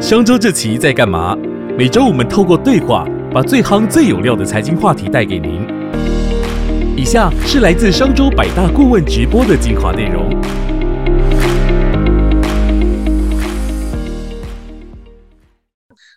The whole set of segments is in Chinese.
商周这期在干嘛？每周我们透过对话，把最夯最有料的财经话题带给您。以下是来自商周百大顾问直播的精华内容。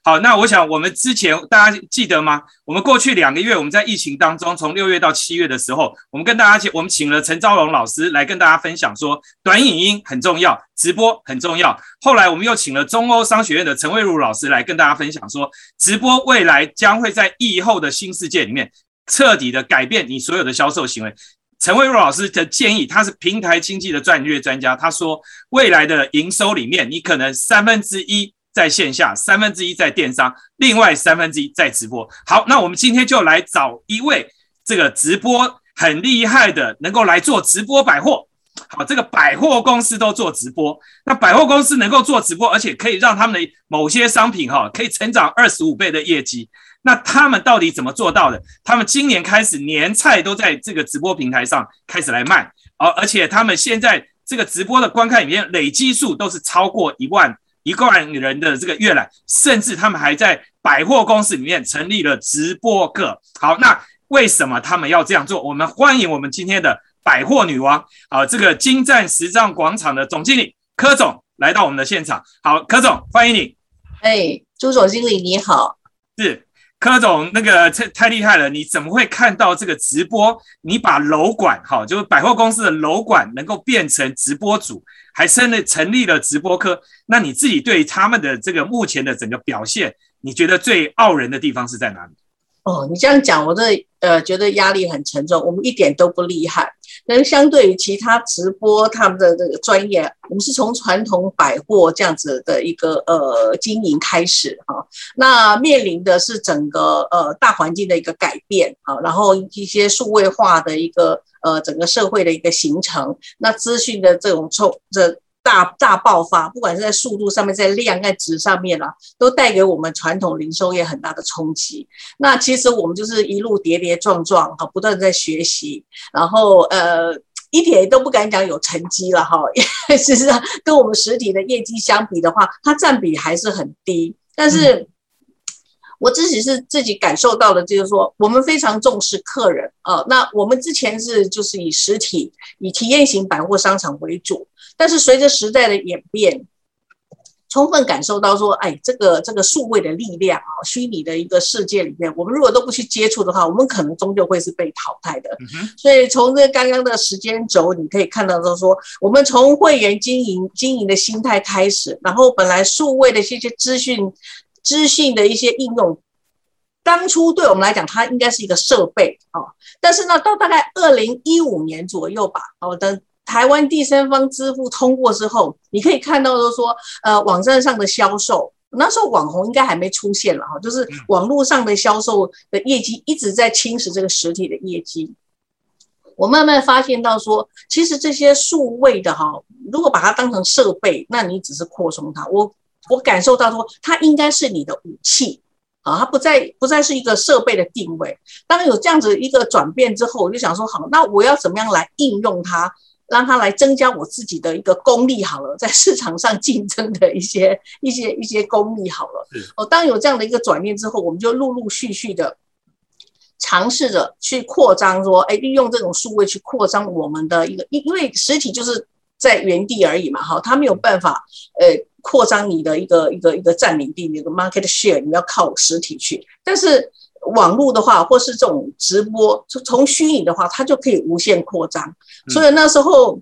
好，那我想我们之前大家记得吗？我们过去两个月，我们在疫情当中，从六月到七月的时候，我们跟大家请我们请了陈昭荣老师来跟大家分享说，短影音很重要，直播很重要。后来我们又请了中欧商学院的陈慧茹老师来跟大家分享说，直播未来将会在疫后的新世界里面彻底的改变你所有的销售行为。陈慧茹老师的建议，他是平台经济的战略专家，他说未来的营收里面，你可能三分之一。在线下三分之一在电商，另外三分之一在直播。好，那我们今天就来找一位这个直播很厉害的，能够来做直播百货。好，这个百货公司都做直播，那百货公司能够做直播，而且可以让他们的某些商品哈可以成长二十五倍的业绩。那他们到底怎么做到的？他们今年开始年菜都在这个直播平台上开始来卖，而而且他们现在这个直播的观看里面累积数都是超过一万。一万人的这个阅览，甚至他们还在百货公司里面成立了直播课。好，那为什么他们要这样做？我们欢迎我们今天的百货女王啊，这个金站时尚广场的总经理柯总来到我们的现场。好，柯总，欢迎你。哎，朱总经理你好。是。柯总，那个太太厉害了！你怎么会看到这个直播？你把楼管哈，就是百货公司的楼管，能够变成直播主，还成立成立了直播科。那你自己对他们的这个目前的整个表现，你觉得最傲人的地方是在哪里？哦，你这样讲，我这呃觉得压力很沉重。我们一点都不厉害，但相对于其他直播他们的这个专业，我们是从传统百货这样子的一个呃经营开始哈。那面临的是整个呃大环境的一个改变啊，然后一些数位化的一个呃整个社会的一个形成，那资讯的这种冲这。大大爆发，不管是在速度上面，在量在值上面啊，都带给我们传统零售业很大的冲击。那其实我们就是一路跌跌撞撞哈，不断在学习，然后呃，一点都不敢讲有成绩了哈。事实上，跟我们实体的业绩相比的话，它占比还是很低。但是，我自己是自己感受到的，就是说，我们非常重视客人啊。那我们之前是就是以实体、以体验型百货商场为主。但是随着时代的演变，充分感受到说，哎，这个这个数位的力量啊，虚拟的一个世界里面，我们如果都不去接触的话，我们可能终究会是被淘汰的。所以从这刚刚的时间轴，你可以看到，就是说，我们从会员经营经营的心态开始，然后本来数位的这些资讯资讯的一些应用，当初对我们来讲，它应该是一个设备啊，但是呢，到大概二零一五年左右吧，好的。台湾第三方支付通过之后，你可以看到，就是说，呃，网站上的销售，那时候网红应该还没出现了哈，就是网络上的销售的业绩一直在侵蚀这个实体的业绩。我慢慢发现到说，其实这些数位的哈，如果把它当成设备，那你只是扩充它。我我感受到说，它应该是你的武器。啊，它不再不再是一个设备的定位。当有这样子一个转变之后，我就想说，好，那我要怎么样来应用它？让它来增加我自己的一个功力好了，在市场上竞争的一些一些一些功力好了。哦，当有这样的一个转念之后，我们就陆陆续续的尝试着去扩张，说，哎，利用这种数位去扩张我们的一个，因因为实体就是在原地而已嘛，哈，它没有办法，呃，扩张你的一个一个一个占领地，那个 market share，你要靠实体去，但是。网络的话，或是这种直播，从虚拟的话，它就可以无限扩张。所以那时候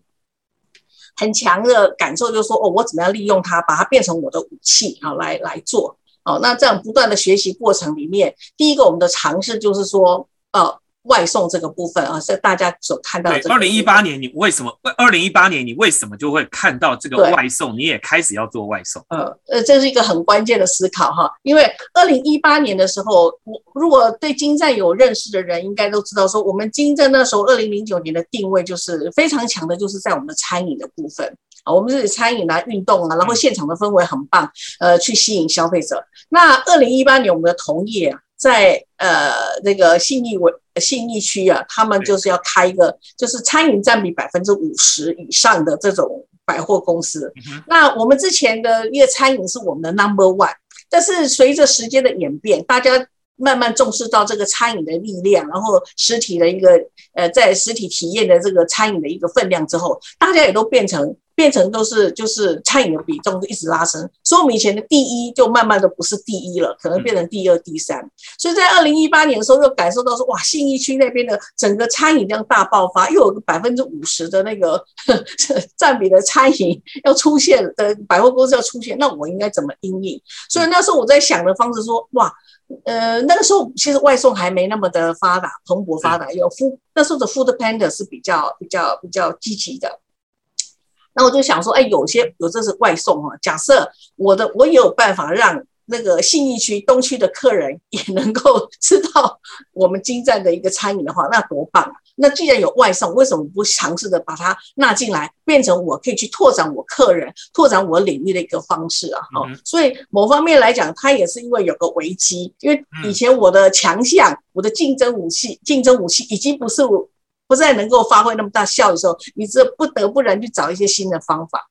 很强的感受就是说，哦，我怎么样利用它，把它变成我的武器啊，来来做。哦，那这样不断的学习过程里面，第一个我们的尝试就是说，呃。外送这个部分啊，是大家所看到的。二零一八年，你为什么？二零一八年，你为什么就会看到这个外送？你也开始要做外送？呃呃，这是一个很关键的思考哈。因为二零一八年的时候，我如果对金站有认识的人，应该都知道说，我们金站那时候二零零九年的定位就是非常强的，就是在我们的餐饮的部分啊，我们是餐饮啊、运动啊，然后现场的氛围很棒，呃，去吸引消费者。那二零一八年，我们的同业啊。在呃那个信义为信义区啊，他们就是要开一个，就是餐饮占比百分之五十以上的这种百货公司。那我们之前的一个餐饮是我们的 number one，但是随着时间的演变，大家。慢慢重视到这个餐饮的力量，然后实体的一个呃，在实体体验的这个餐饮的一个分量之后，大家也都变成变成都是就是餐饮的比重一直拉升，所以我们以前的第一就慢慢的不是第一了，可能变成第二、第三。所以在二零一八年的时候，又感受到说，哇，信义区那边的整个餐饮量大爆发，又有个百分之五十的那个 占比的餐饮要出现的百货公司要出现，那我应该怎么应应？所以那时候我在想的方式说，哇。呃，那个时候其实外送还没那么的发达，蓬勃发达。有 food 那时候的 food panda 是比较比较比较积极的。那我就想说，哎，有些有这是外送啊。假设我的我也有办法让。那个信义区东区的客人也能够 吃到我们精湛的一个餐饮的话，那多棒啊！那既然有外送，为什么不尝试的把它纳进来，变成我可以去拓展我客人、拓展我领域的一个方式啊？哦，所以某方面来讲，它也是因为有个危机，因为以前我的强项、我的竞争武器、竞争武器已经不是不再能够发挥那么大效益的时候，你这不得不然去找一些新的方法。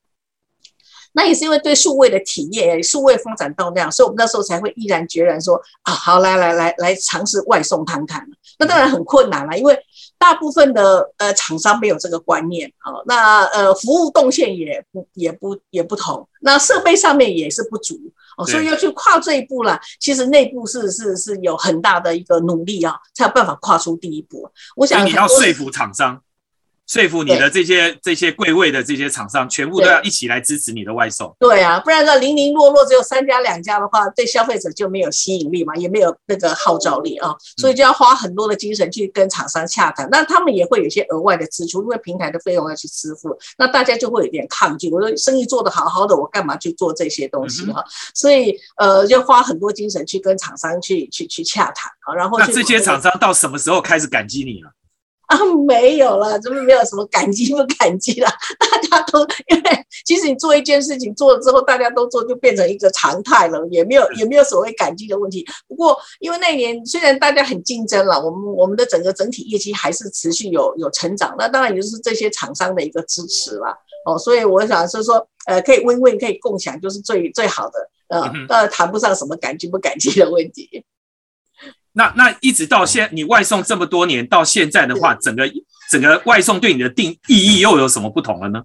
那也是因为对数位的体验，数位发展到那样，所以我们那时候才会毅然决然说啊，好，来来来来尝试外送看看。那当然很困难了，因为大部分的呃厂商没有这个观念啊。那呃服务动线也不也不也不同，那设备上面也是不足哦，所以要去跨这一步了。其实内部是是是有很大的一个努力啊，才有办法跨出第一步。我想你要说服厂商。说服你的这些这些贵位的这些厂商，全部都要一起来支持你的外送。对啊，不然的零零落落只有三家两家的话，对消费者就没有吸引力嘛，也没有那个号召力啊。所以就要花很多的精神去跟厂商洽谈。那他们也会有一些额外的支出，因为平台的费用要去支付。那大家就会有点抗拒。我说生意做得好好的，我干嘛去做这些东西哈？所以呃，就花很多精神去跟厂商去去去洽谈啊。然后那这些厂商到什么时候开始感激你了？啊，没有了，怎么没有什么感激不感激了？大家都因为其实你做一件事情做了之后，大家都做，就变成一个常态了，也没有也没有所谓感激的问题。不过因为那年虽然大家很竞争了，我们我们的整个整体业绩还是持续有有成长，那当然也就是这些厂商的一个支持了。哦，所以我想是说，呃，可以 win win，，可以共享，就是最最好的，呃，呃，谈不上什么感激不感激的问题。那那一直到现，你外送这么多年到现在的话，整个整个外送对你的定意义又有什么不同了呢？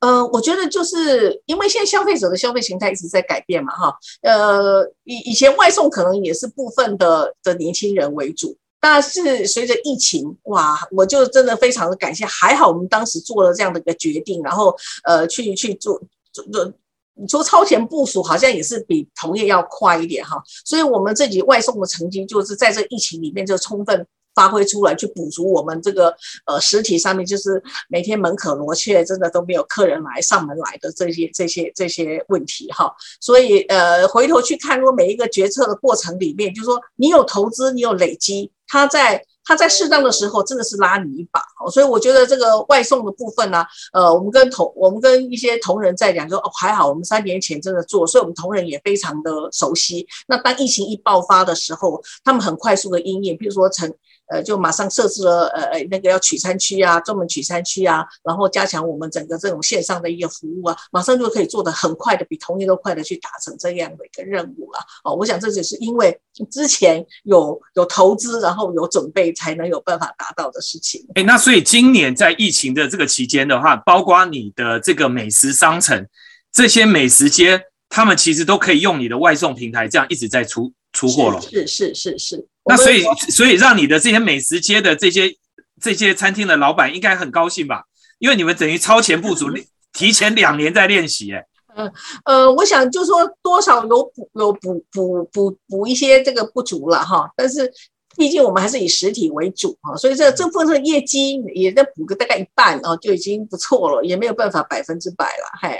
呃，我觉得就是因为现在消费者的消费形态一直在改变嘛，哈，呃，以以前外送可能也是部分的的年轻人为主，但是随着疫情，哇，我就真的非常的感谢，还好我们当时做了这样的一个决定，然后呃，去去做做做。你说超前部署好像也是比同业要快一点哈，所以我们自己外送的成绩就是在这疫情里面就充分发挥出来，去补足我们这个呃实体上面就是每天门可罗雀，真的都没有客人来上门来的这些这些这些问题哈。所以呃回头去看如果每一个决策的过程里面，就是说你有投资，你有累积，它在。他在适当的时候真的是拉你一把，所以我觉得这个外送的部分呢，呃，我们跟同我们跟一些同仁在讲，说哦还好，我们三年前真的做，所以我们同仁也非常的熟悉。那当疫情一爆发的时候，他们很快速的应验，比如说成。呃，就马上设置了呃呃那个要取餐区啊，专门取餐区啊，然后加强我们整个这种线上的一个服务啊，马上就可以做的很快的，比同业都快的去达成这样的一个任务了。哦，我想这就是因为之前有有投资，然后有准备，才能有办法达到的事情。哎，那所以今年在疫情的这个期间的话，包括你的这个美食商城，这些美食街，他们其实都可以用你的外送平台，这样一直在出出货了。是是是是。那所以，所以让你的这些美食街的这些这些餐厅的老板应该很高兴吧？因为你们等于超前部署，提前两年在练习，哎。嗯呃，我想就说多少有补有补补补补一些这个不足了哈，但是毕竟我们还是以实体为主哈，所以这这部分业绩也在补个大概一半哦，就已经不错了，也没有办法百分之百了，嘿。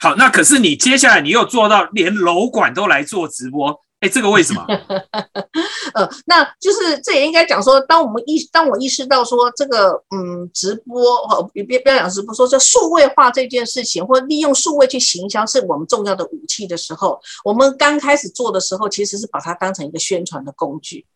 好，那可是你接下来你又做到连楼管都来做直播。这个为什么？呃，那就是这也应该讲说，当我们意当我意识到说这个嗯直播哦，别不要讲直播，说这数位化这件事情，或利用数位去行销是我们重要的武器的时候，我们刚开始做的时候，其实是把它当成一个宣传的工具。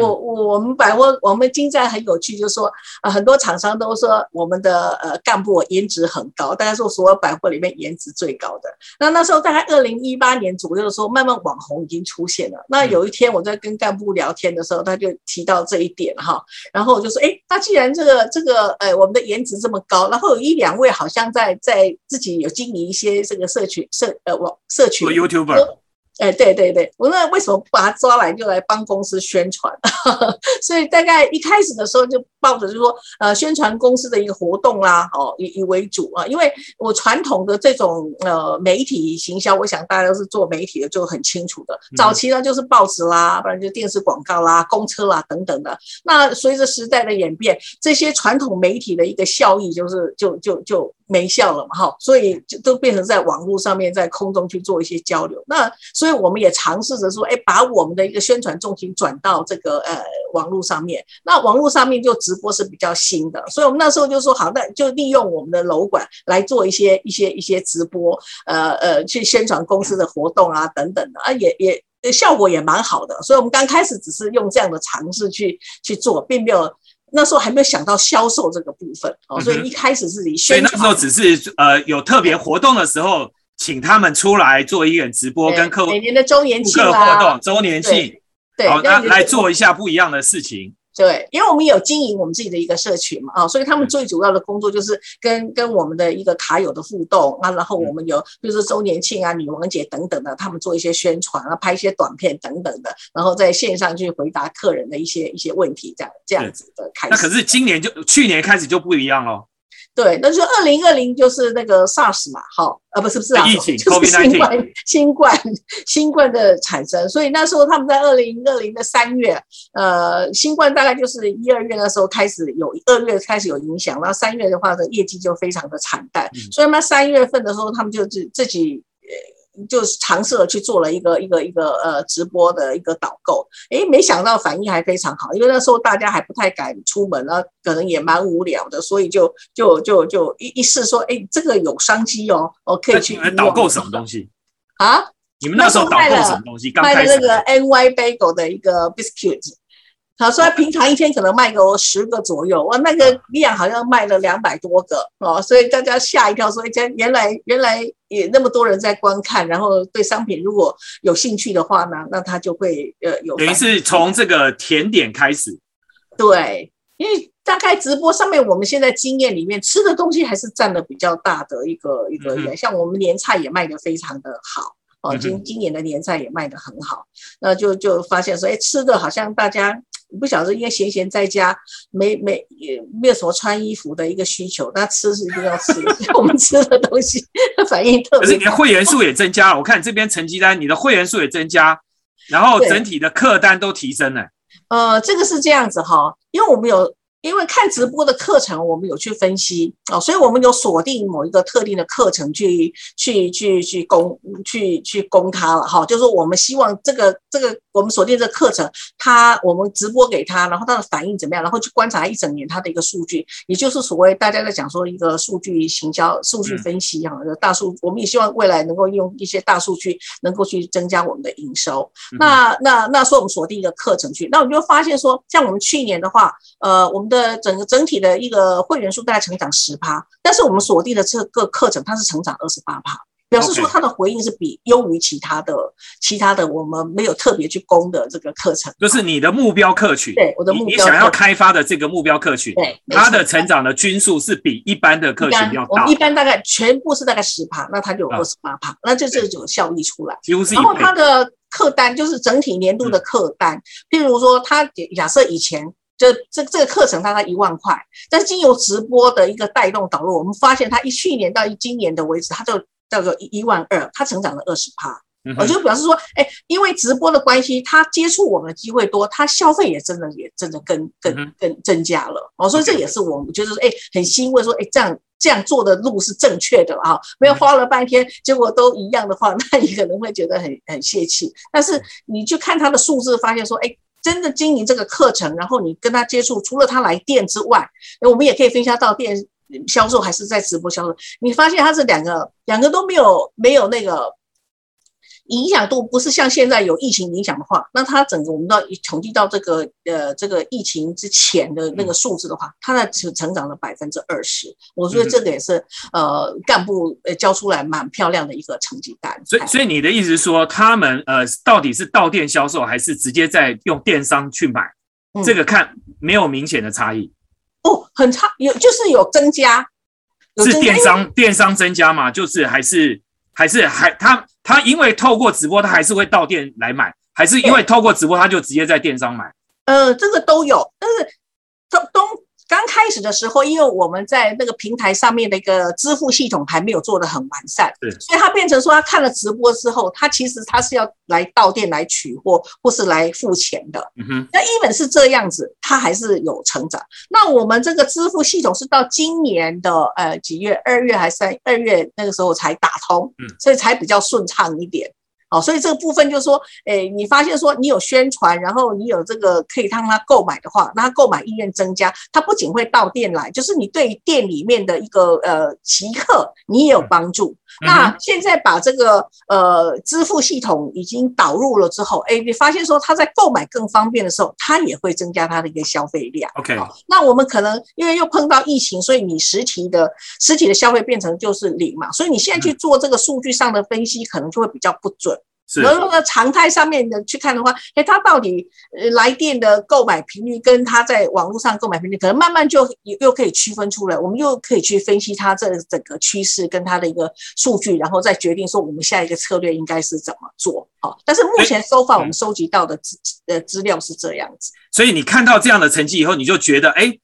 我我我们百货我们金站很有趣，就是说啊，很多厂商都说我们的呃干部颜值很高，大家说所有百货里面颜值最高的。那那时候大概二零一八年左右的时候，慢慢网红已经出现了。那有一天我在跟干部聊天的时候，他就提到这一点哈，然后我就说，哎，那既然这个这个呃我们的颜值这么高，然后有一两位好像在在自己有经营一些这个社群社呃网社群 YouTuber。哎，对对对，我那为什么不把他抓来就来帮公司宣传？所以大概一开始的时候就抱着就是说，呃，宣传公司的一个活动啦，哦，以以为主啊。因为我传统的这种呃媒体行销，我想大家都是做媒体的，就很清楚的。早期呢就是报纸啦，不然就电视广告啦、公车啦等等的。那随着时代的演变，这些传统媒体的一个效益就是就就就。没效了嘛，哈，所以就都变成在网络上面，在空中去做一些交流。那所以我们也尝试着说，哎，把我们的一个宣传重心转到这个呃网络上面。那网络上面就直播是比较新的，所以我们那时候就说，好，那就利用我们的楼管来做一些一些一些直播，呃呃，去宣传公司的活动啊等等的啊，也也效果也蛮好的。所以我们刚开始只是用这样的尝试去去做，并没有。那时候还没有想到销售这个部分哦，所以一开始是以宣传。所以那时候只是呃有特别活动的时候，请他们出来做一点直播，跟客户每年的周年庆活动、周年庆，对，好，那来做一下不一样的事情。对，因为我们有经营我们自己的一个社群嘛，啊，所以他们最主要的工作就是跟跟我们的一个卡友的互动啊，然后我们有比如说周年庆啊、女王节等等的，他们做一些宣传啊，拍一些短片等等的，然后在线上去回答客人的一些一些问题，这样这样子的开始。那可是今年就去年开始就不一样喽。对，那就二零二零就是那个 SARS 嘛，好，呃，不是不是啊，疫情，就是新冠，新冠，新冠的产生。所以那时候他们在二零二零的三月，呃，新冠大概就是一二月的时候开始有，二月开始有影响，然后三月的话的业绩就非常的惨淡。所以那三月份的时候，他们就自自己。就是尝试了去做了一个一个一个呃直播的一个导购，诶，没想到反应还非常好，因为那时候大家还不太敢出门啊，可能也蛮无聊的，所以就就就就一一试说，诶，这个有商机哦，我可以去导购什么东西啊？你们那时候导购什么东西？卖的那个 NY Bagel 的一个 biscuit。好，所以平常一天可能卖个十个左右，哇，那个量好像卖了两百多个哦，所以大家吓一跳，说原原来原来也那么多人在观看，然后对商品如果有兴趣的话呢，那他就会呃有。等于是从这个甜点开始。对，因为大概直播上面，我们现在经验里面吃的东西还是占了比较大的一个一个，像我们年菜也卖的非常的好哦，今今年的年菜也卖的很好，那就就发现说，哎，吃的好像大家。不晓得，因为闲闲在家，没没也没有什么穿衣服的一个需求，那吃是一定要吃。我们吃的东西 反应特别。可是你的会员数也增加了，我看这边成绩单，你的会员数也增加，然后整体的客单都提升了。呃，这个是这样子哈，因为我们有。因为看直播的课程，我们有去分析哦，所以我们有锁定某一个特定的课程去去去去攻去去攻它了哈。就是我们希望这个这个我们锁定这个课程，它我们直播给他，然后他的反应怎么样，然后去观察一整年他的一个数据，也就是所谓大家在讲说一个数据行销、数据分析哈，大数，我们也希望未来能够用一些大数据能够去增加我们的营收。那那那说我们锁定一个课程去，那我们就发现说，像我们去年的话，呃，我们。的整个整体的一个会员数大概成长十趴，但是我们锁定的这个课程它是成长二十八趴，表示说它的回应是比优于其他的其他的我们没有特别去攻的这个课程，就是你的目标客群，对我的目标，你想要开发的这个目标客群，对它的成长的均数是比一般的客群要大，一般大概全部是大概十趴，那它就有二十八趴，那就这就有效益出来，几乎是然后它的客单就是整体年度的客单，譬如说他假设以前。这这这个课程大概一万块，但是经由直播的一个带动导入，我们发现他一去年到一今年的为止，他就叫做一一万二，他成长了二十趴。我就表示说，哎，因为直播的关系，他接触我们的机会多，他消费也真的也真的更更更增加了。哦，所以这也是我们觉得说，哎，很欣慰，说，哎，这样这样做的路是正确的啊，没有花了半天，结果都一样的话，那你可能会觉得很很泄气。但是你去看他的数字，发现说，哎。真的经营这个课程，然后你跟他接触，除了他来店之外，我们也可以分享到店销售还是在直播销售。你发现他是两个，两个都没有没有那个影响度不是像现在有疫情影响的话，那它整个我们到统计到这个呃这个疫情之前的那个数字的话，它的成成长了百分之二十。我觉得这个也是呃干部呃交出来蛮漂亮的一个成绩单。所以所以你的意思是说，他们呃到底是到店销售，还是直接在用电商去买？这个看没有明显的差异。哦，很差，有就是有增加，是电商电商增加嘛？就是还是还是还他他因为透过直播，他还是会到店来买，还是因为透过直播，他就直接在电商买？呃，这个都有，但是都都。刚开始的时候，因为我们在那个平台上面的一个支付系统还没有做的很完善，对，所以他变成说，他看了直播之后，他其实他是要来到店来取货，或是来付钱的。嗯哼，那一本是这样子，他还是有成长。那我们这个支付系统是到今年的呃几月？二月还是三二月那个时候才打通，嗯，所以才比较顺畅一点。哦，所以这个部分就是说，诶，你发现说你有宣传，然后你有这个可以让他购买的话，那他购买意愿增加，他不仅会到店来，就是你对店里面的一个呃奇客，你也有帮助。那现在把这个呃支付系统已经导入了之后，哎，你发现说他在购买更方便的时候，他也会增加他的一个消费量。OK，那我们可能因为又碰到疫情，所以你实体的实体的消费变成就是零嘛，所以你现在去做这个数据上的分析，可能就会比较不准。然后呢，常态上面的去看的话，哎，他到底呃来电的购买频率跟他在网络上购买频率，可能慢慢就又可以区分出来。我们又可以去分析他这整个趋势跟他的一个数据，然后再决定说我们下一个策略应该是怎么做。好，但是目前收发我们收集到的资呃资料是这样子。所以你看到这样的成绩以后，你就觉得哎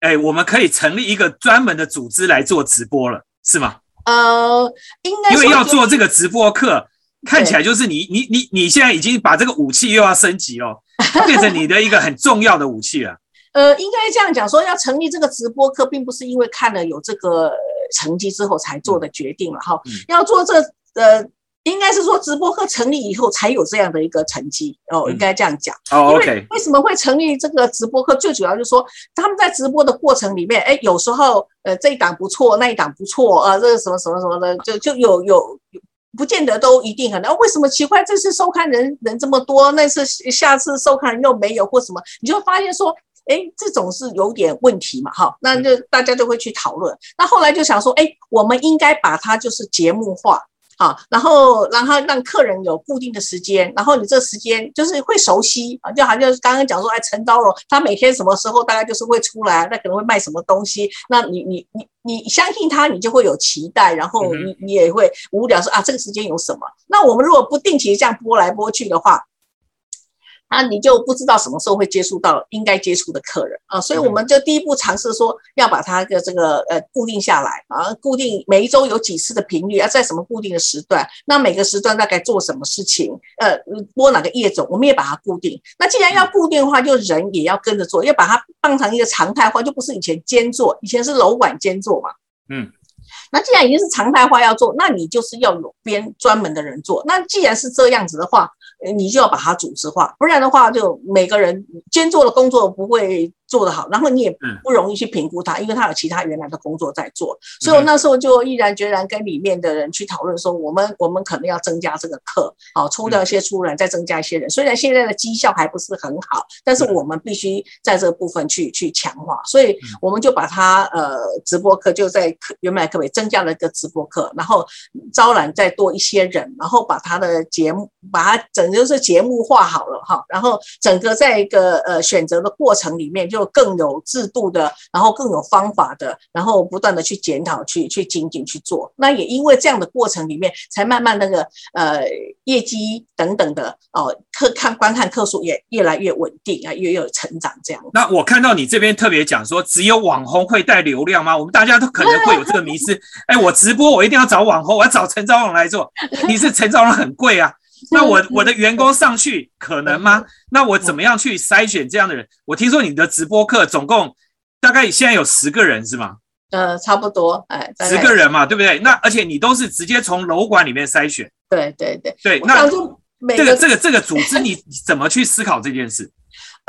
哎，我们可以成立一个专门的组织来做直播了，是吗？呃，应该因为要做这个直播课。看起来就是你你你你现在已经把这个武器又要升级了，变成你的一个很重要的武器了。呃，应该这样讲，说要成立这个直播课，并不是因为看了有这个成绩之后才做的决定了哈。要做这呃，应该是说直播课成立以后才有这样的一个成绩哦，应该这样讲。哦，OK。为什么会成立这个直播课？最主要就是说他们在直播的过程里面，哎，有时候呃这一档不错，那一档不错啊，这个什么什么什么的，就就有有有。不见得都一定很那为什么奇怪？这次收看人人这么多，那次下次收看人又没有或什么？你就发现说，哎，这种是有点问题嘛，哈，那就大家就会去讨论。那后来就想说，哎，我们应该把它就是节目化。好，然后让他让客人有固定的时间，然后你这时间就是会熟悉啊，就好像刚刚讲说，哎，陈昭荣他每天什么时候大概就是会出来，那可能会卖什么东西，那你你你你相信他，你就会有期待，然后你你也会无聊说啊，这个时间有什么？那我们如果不定期这样播来播去的话。啊，你就不知道什么时候会接触到应该接触的客人啊，所以我们就第一步尝试说要把它的这个呃固定下来啊，固定每一周有几次的频率，要在什么固定的时段，那每个时段大概做什么事情，呃，播哪个业种，我们也把它固定。那既然要固定的话，就人也要跟着做，要把它当成一个常态化，就不是以前兼做，以前是楼管兼做嘛。嗯，那既然已经是常态化要做，那你就是要有编专门的人做。那既然是这样子的话。你就要把它组织化，不然的话，就每个人兼做的工作不会。做得好，然后你也不容易去评估他，因为他有其他原来的工作在做，所以我那时候就毅然决然跟里面的人去讨论说，我们我们可能要增加这个课，好抽掉一些出来，再增加一些人。虽然现在的绩效还不是很好，但是我们必须在这个部分去去强化，所以我们就把它呃直播课就在课原本课位增加了一个直播课，然后招揽再多一些人，然后把他的节目把它整就是节目化好了哈，然后整个在一个呃选择的过程里面就。更有制度的，然后更有方法的，然后不断的去检讨、去去精进去做。那也因为这样的过程里面，才慢慢那个呃业绩等等的哦，客看观看客数也越来越稳定啊，越有成长这样。那我看到你这边特别讲说，只有网红会带流量吗？我们大家都可能会有这个迷思。哎，我直播我一定要找网红，我要找陈昭荣来做。你是陈昭荣很贵啊。那我我的员工上去可能吗？那我怎么样去筛选这样的人？我听说你的直播课总共大概现在有十个人是吗？呃，差不多，哎，十个人嘛，对不对？那而且你都是直接从楼管里面筛选，对对对对。那这个这个这个组织你怎么去思考这件事？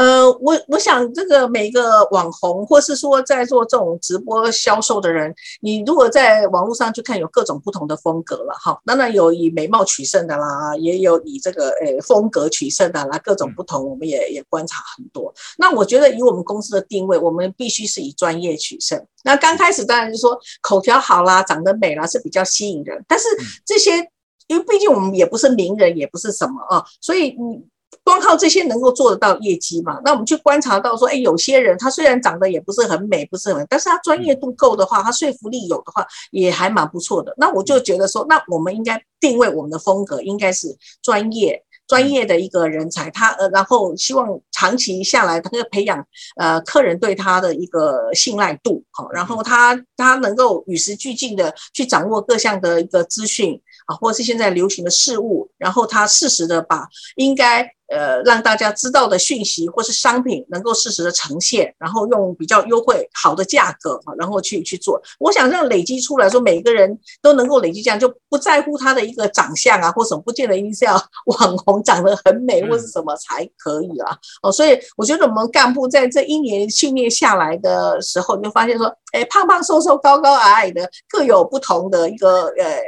呃，我我想这个每个网红，或是说在做这种直播销售的人，你如果在网络上去看，有各种不同的风格了哈。当然有以美貌取胜的啦，也有以这个呃风格取胜的啦，各种不同，我们也也观察很多。那我觉得以我们公司的定位，我们必须是以专业取胜。那刚开始当然就说口条好啦，长得美啦是比较吸引人，但是这些因为毕竟我们也不是名人，也不是什么啊，所以你。光靠这些能够做得到业绩嘛？那我们去观察到说，哎，有些人他虽然长得也不是很美，不是很，但是他专业度够的话，他说服力有的话，也还蛮不错的。那我就觉得说，那我们应该定位我们的风格应该是专业。专业的一个人才，他呃，然后希望长期下来，他要培养呃客人对他的一个信赖度，好，然后他他能够与时俱进的去掌握各项的一个资讯啊，或者是现在流行的事物，然后他适时的把应该。呃，让大家知道的讯息或是商品能够适时的呈现，然后用比较优惠好的价格啊，然后去去做。我想这样累积出来说，每个人都能够累积这样，就不在乎他的一个长相啊，或什么，不见得一定是要 网红长得很美或是什么才可以啊。哦，所以我觉得我们干部在这一年训练下来的时候，你就发现说，哎，胖胖瘦瘦、高高矮矮的各有不同的一个呃。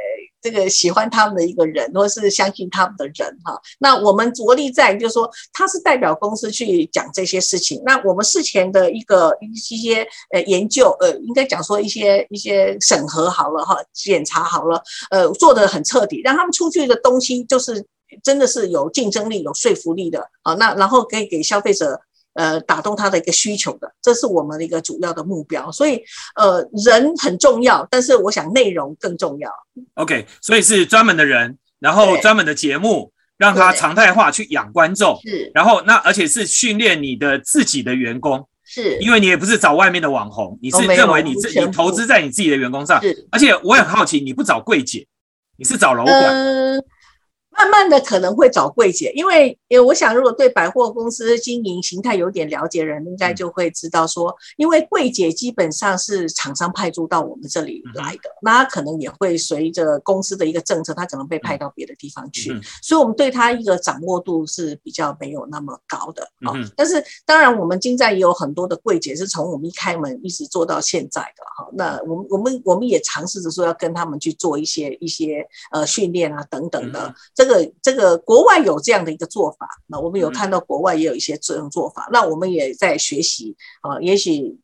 这个喜欢他们的一个人，或是相信他们的人，哈，那我们着力在就是说，他是代表公司去讲这些事情。那我们事前的一个一些呃研究，呃，应该讲说一些一些审核好了哈，检查好了，呃，做的很彻底，让他们出去的东西就是真的是有竞争力、有说服力的啊。那然后可以给消费者。呃，打动他的一个需求的，这是我们的一个主要的目标。所以，呃，人很重要，但是我想内容更重要。OK，所以是专门的人，然后专门的节目，让他常态化去养观众。是，然后那而且是训练你的自己的员工。是，因为你也不是找外面的网红，你是认为你自你投资在你自己的员工上。是，而且我很好奇，你不找柜姐，你是找楼管。慢慢的可能会找柜姐，因为因为我想，如果对百货公司经营形态有点了解人，应该就会知道说，因为柜姐基本上是厂商派驻到我们这里来的，那他可能也会随着公司的一个政策，他可能被派到别的地方去，所以我们对他一个掌握度是比较没有那么高的啊。但是当然，我们金寨也有很多的柜姐是从我们一开门一直做到现在的哈。那我们我们我们也尝试着说要跟他们去做一些一些呃训练啊等等的这。这个这个国外有这样的一个做法，那我们有看到国外也有一些这种做法，那我们也在学习啊，也许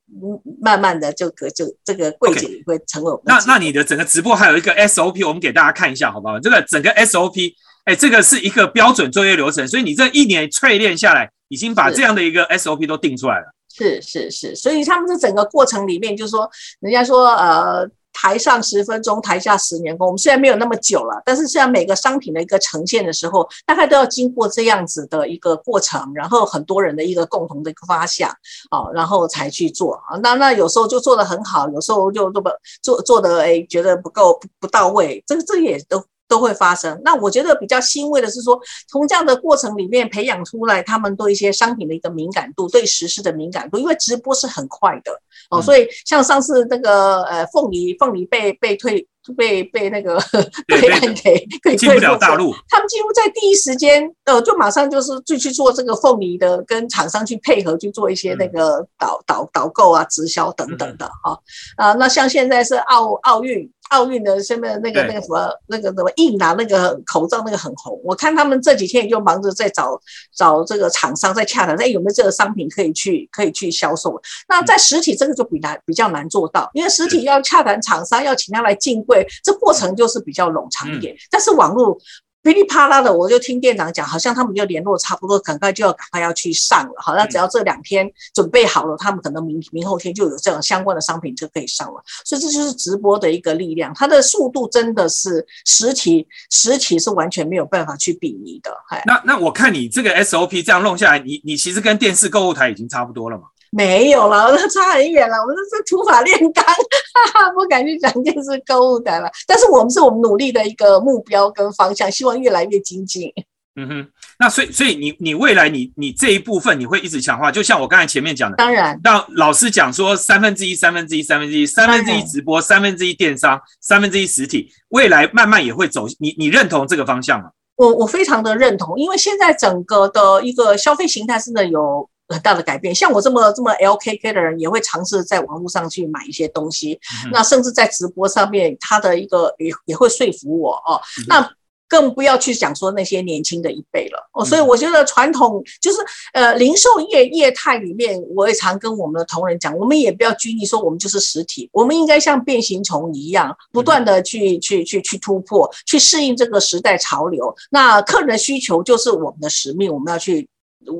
慢慢的就可就这个柜姐也会成为我们。那那你的整个直播还有一个 SOP，我们给大家看一下好不好？这个整个 SOP，哎，这个是一个标准作业流程，所以你这一年淬炼下来，已经把这样的一个 SOP 都定出来了。是是是，所以他们这整个过程里面，就是说，人家说呃。台上十分钟，台下十年功。我们虽然没有那么久了，但是现在每个商品的一个呈现的时候，大概都要经过这样子的一个过程，然后很多人的一个共同的一个发想哦，然后才去做啊。那那有时候就做得很好，有时候就这么做做的哎，觉得不够不不到位，这个这也都。都会发生。那我觉得比较欣慰的是说，从这样的过程里面培养出来，他们对一些商品的一个敏感度，对时事的敏感度。因为直播是很快的哦，所以像上次那个呃凤梨，凤梨被被退。被被那个 被按给 给进不了大陆，他们几乎在第一时间，呃，就马上就是就去做这个凤梨的，跟厂商去配合去做一些那个导导导购啊、直销等等的哈啊。那像现在是奥奥运奥运的下面那个那个什么那个什么印拿那个口罩那个很红，我看他们这几天也就忙着在找找这个厂商在洽谈，哎有没有这个商品可以去可以去销售？那在实体这个就比难比较难做到，因为实体要洽谈厂商，要请他来进。对，这过程就是比较冗长一点，但是网络噼里啪啦的，我就听店长讲，好像他们就联络差不多，赶快就要赶快要去上了，好像只要这两天准备好了，他们可能明明后天就有这种相关的商品就可以上了，所以这就是直播的一个力量，它的速度真的是实体实体是完全没有办法去比拟的。那那我看你这个 SOP 这样弄下来，你你其实跟电视购物台已经差不多了嘛？没有了，那 差很远了。我们这是土法炼钢，哈哈，不敢去讲电视购物台了。但是我们是我们努力的一个目标跟方向，希望越来越精进。嗯哼，那所以所以你你未来你你这一部分你会一直强化，就像我刚才前面讲的，当然，让老师讲说三分之一、三分之一、三分之一、三分之一直播、三分之一电商、三分之一实体，未来慢慢也会走。你你认同这个方向吗？我我非常的认同，因为现在整个的一个消费形态真的有。很大的改变。像我这么这么 LKK 的人，也会尝试在网络上去买一些东西，那甚至在直播上面，他的一个也也会说服我哦。那更不要去讲说那些年轻的一辈了哦，所以我觉得传统就是呃零售业业态里面，我也常跟我们的同仁讲，我们也不要拘泥说我们就是实体，我们应该像变形虫一样，不断的去去去去突破，去适应这个时代潮流。那客人的需求就是我们的使命，我们要去。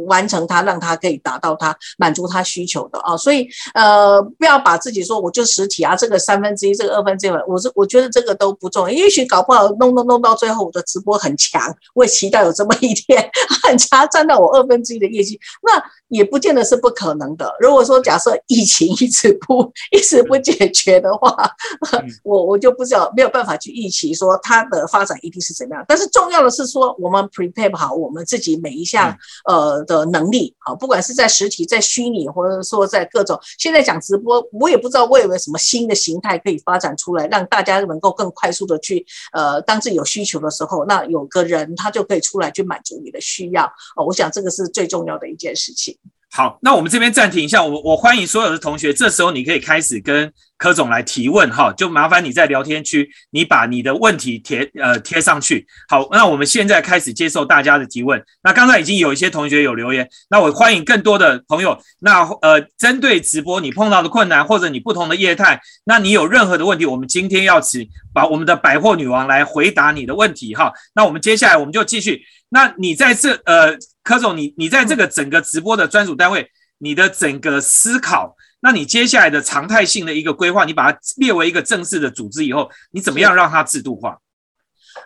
完成它，让它可以达到它满足它需求的啊，所以呃，不要把自己说我就实体啊，这个三分之一，这个二分之一，我是我觉得这个都不重要。也许搞不好弄弄弄到最后，我的直播很强，我也期待有这么一天 很强，占到我二分之一的业绩，那也不见得是不可能的。如果说假设疫情一直不一直不解决的话，我我就不知道没有办法去预期说它的发展一定是怎么样。但是重要的是说，我们 prepare 好我们自己每一项呃。的能力啊，不管是在实体、在虚拟，或者说在各种，现在讲直播，我也不知道我有没有什么新的形态可以发展出来，让大家能够更快速的去，呃，当自己有需求的时候，那有个人他就可以出来去满足你的需要哦。我想这个是最重要的一件事情。好，那我们这边暂停一下，我我欢迎所有的同学，这时候你可以开始跟柯总来提问哈，就麻烦你在聊天区，你把你的问题贴呃贴上去。好，那我们现在开始接受大家的提问。那刚才已经有一些同学有留言，那我欢迎更多的朋友。那呃，针对直播你碰到的困难或者你不同的业态，那你有任何的问题，我们今天要请把我们的百货女王来回答你的问题哈。那我们接下来我们就继续。那你在这呃。柯总，你你在这个整个直播的专属单位，你的整个思考，那你接下来的常态性的一个规划，你把它列为一个正式的组织以后，你怎么样让它制度化？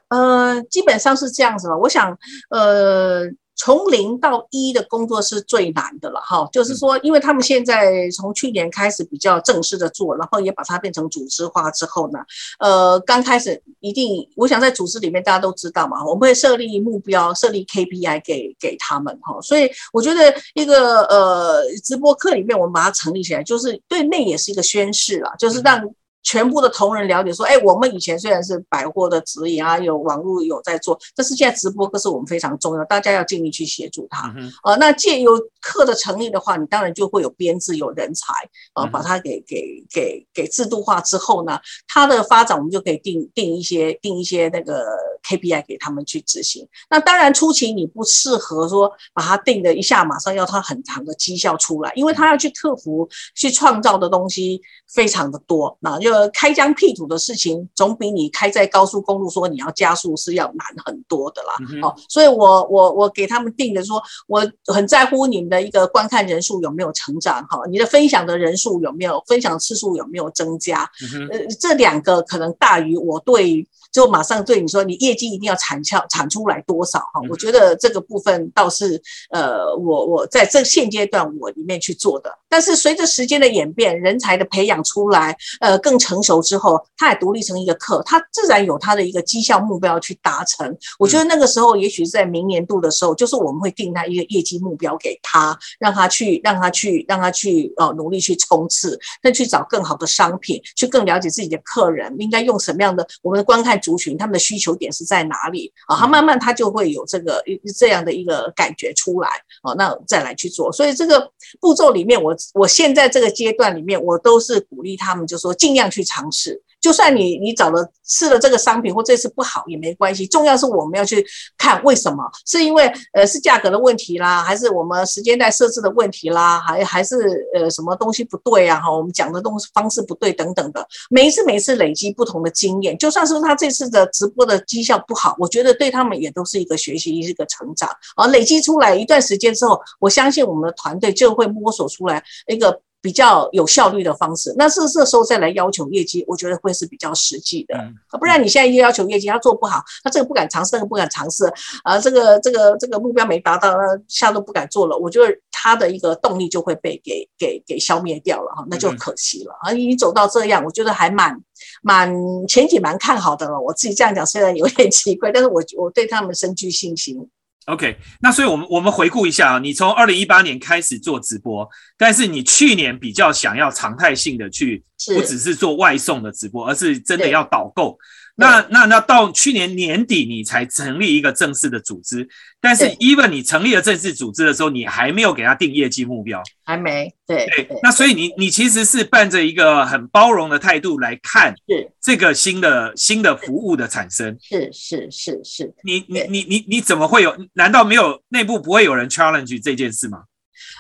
呃，基本上是这样子吧。我想，呃。从零到一的工作是最难的了哈，就是说，因为他们现在从去年开始比较正式的做，然后也把它变成组织化之后呢，呃，刚开始一定，我想在组织里面大家都知道嘛，我们会设立目标，设立 KPI 给给他们哈，所以我觉得一个呃直播课里面我们把它成立起来，就是对内也是一个宣誓啦，就是让。全部的同仁了解说，哎，我们以前虽然是百货的直营啊，有网络有在做，但是现在直播可是我们非常重要，大家要尽力去协助他。呃，那借由课的成立的话，你当然就会有编制、有人才，呃，把它给给给给制度化之后呢，它的发展我们就可以定定一些定一些那个 KPI 给他们去执行。那当然初期你不适合说把它定的一下马上要它很长的绩效出来，因为他要去克服、去创造的东西非常的多，那就。呃，开疆辟土的事情总比你开在高速公路说你要加速是要难很多的啦。哦，所以我我我给他们定的说，我很在乎你们的一个观看人数有没有成长，哈，你的分享的人数有没有分享次数有没有增加？呃，这两个可能大于我对。就马上对你说，你业绩一定要产效产出来多少哈？我觉得这个部分倒是呃，我我在这现阶段我里面去做的。但是随着时间的演变，人才的培养出来，呃，更成熟之后，他也独立成一个课，他自然有他的一个绩效目标去达成。我觉得那个时候，也许在明年度的时候，就是我们会定他一个业绩目标给他，让他去让他去让他去哦努力去冲刺，再去找更好的商品，去更了解自己的客人应该用什么样的我们的观看。族群他们的需求点是在哪里啊？他慢慢他就会有这个这样的一个感觉出来哦，那再来去做。所以这个步骤里面，我我现在这个阶段里面，我都是鼓励他们，就说尽量去尝试。就算你你找了试了这个商品或这次不好也没关系，重要是我们要去看为什么，是因为呃是价格的问题啦，还是我们时间带设置的问题啦，还还是呃什么东西不对啊？哈，我们讲的东西方式不对等等的。每一次每一次累积不同的经验，就算是他这次的直播的绩效不好，我觉得对他们也都是一个学习，一个成长。而累积出来一段时间之后，我相信我们的团队就会摸索出来一个。比较有效率的方式，那是这时候再来要求业绩，我觉得会是比较实际的。不然你现在又要求业绩，他做不好，他这个不敢尝试，那个不敢尝试，啊，这个这个这个目标没达到，那下都不敢做了。我觉得他的一个动力就会被给给给消灭掉了哈，那就可惜了啊！你走到这样，我觉得还蛮蛮前景蛮看好的了。我自己这样讲虽然有点奇怪，但是我我对他们深具信心。OK，那所以，我们我们回顾一下啊，你从二零一八年开始做直播，但是你去年比较想要常态性的去，不只是做外送的直播，而是真的要导购。那那那到去年年底你才成立一个正式的组织，但是 even 你成立了正式组织的时候，你还没有给他定业绩目标。还没，对对，那所以你你其实是伴着一个很包容的态度来看是这个新的新的服务的产生。是是是是，你你你你你怎么会有？难道没有内部不会有人 challenge 这件事吗？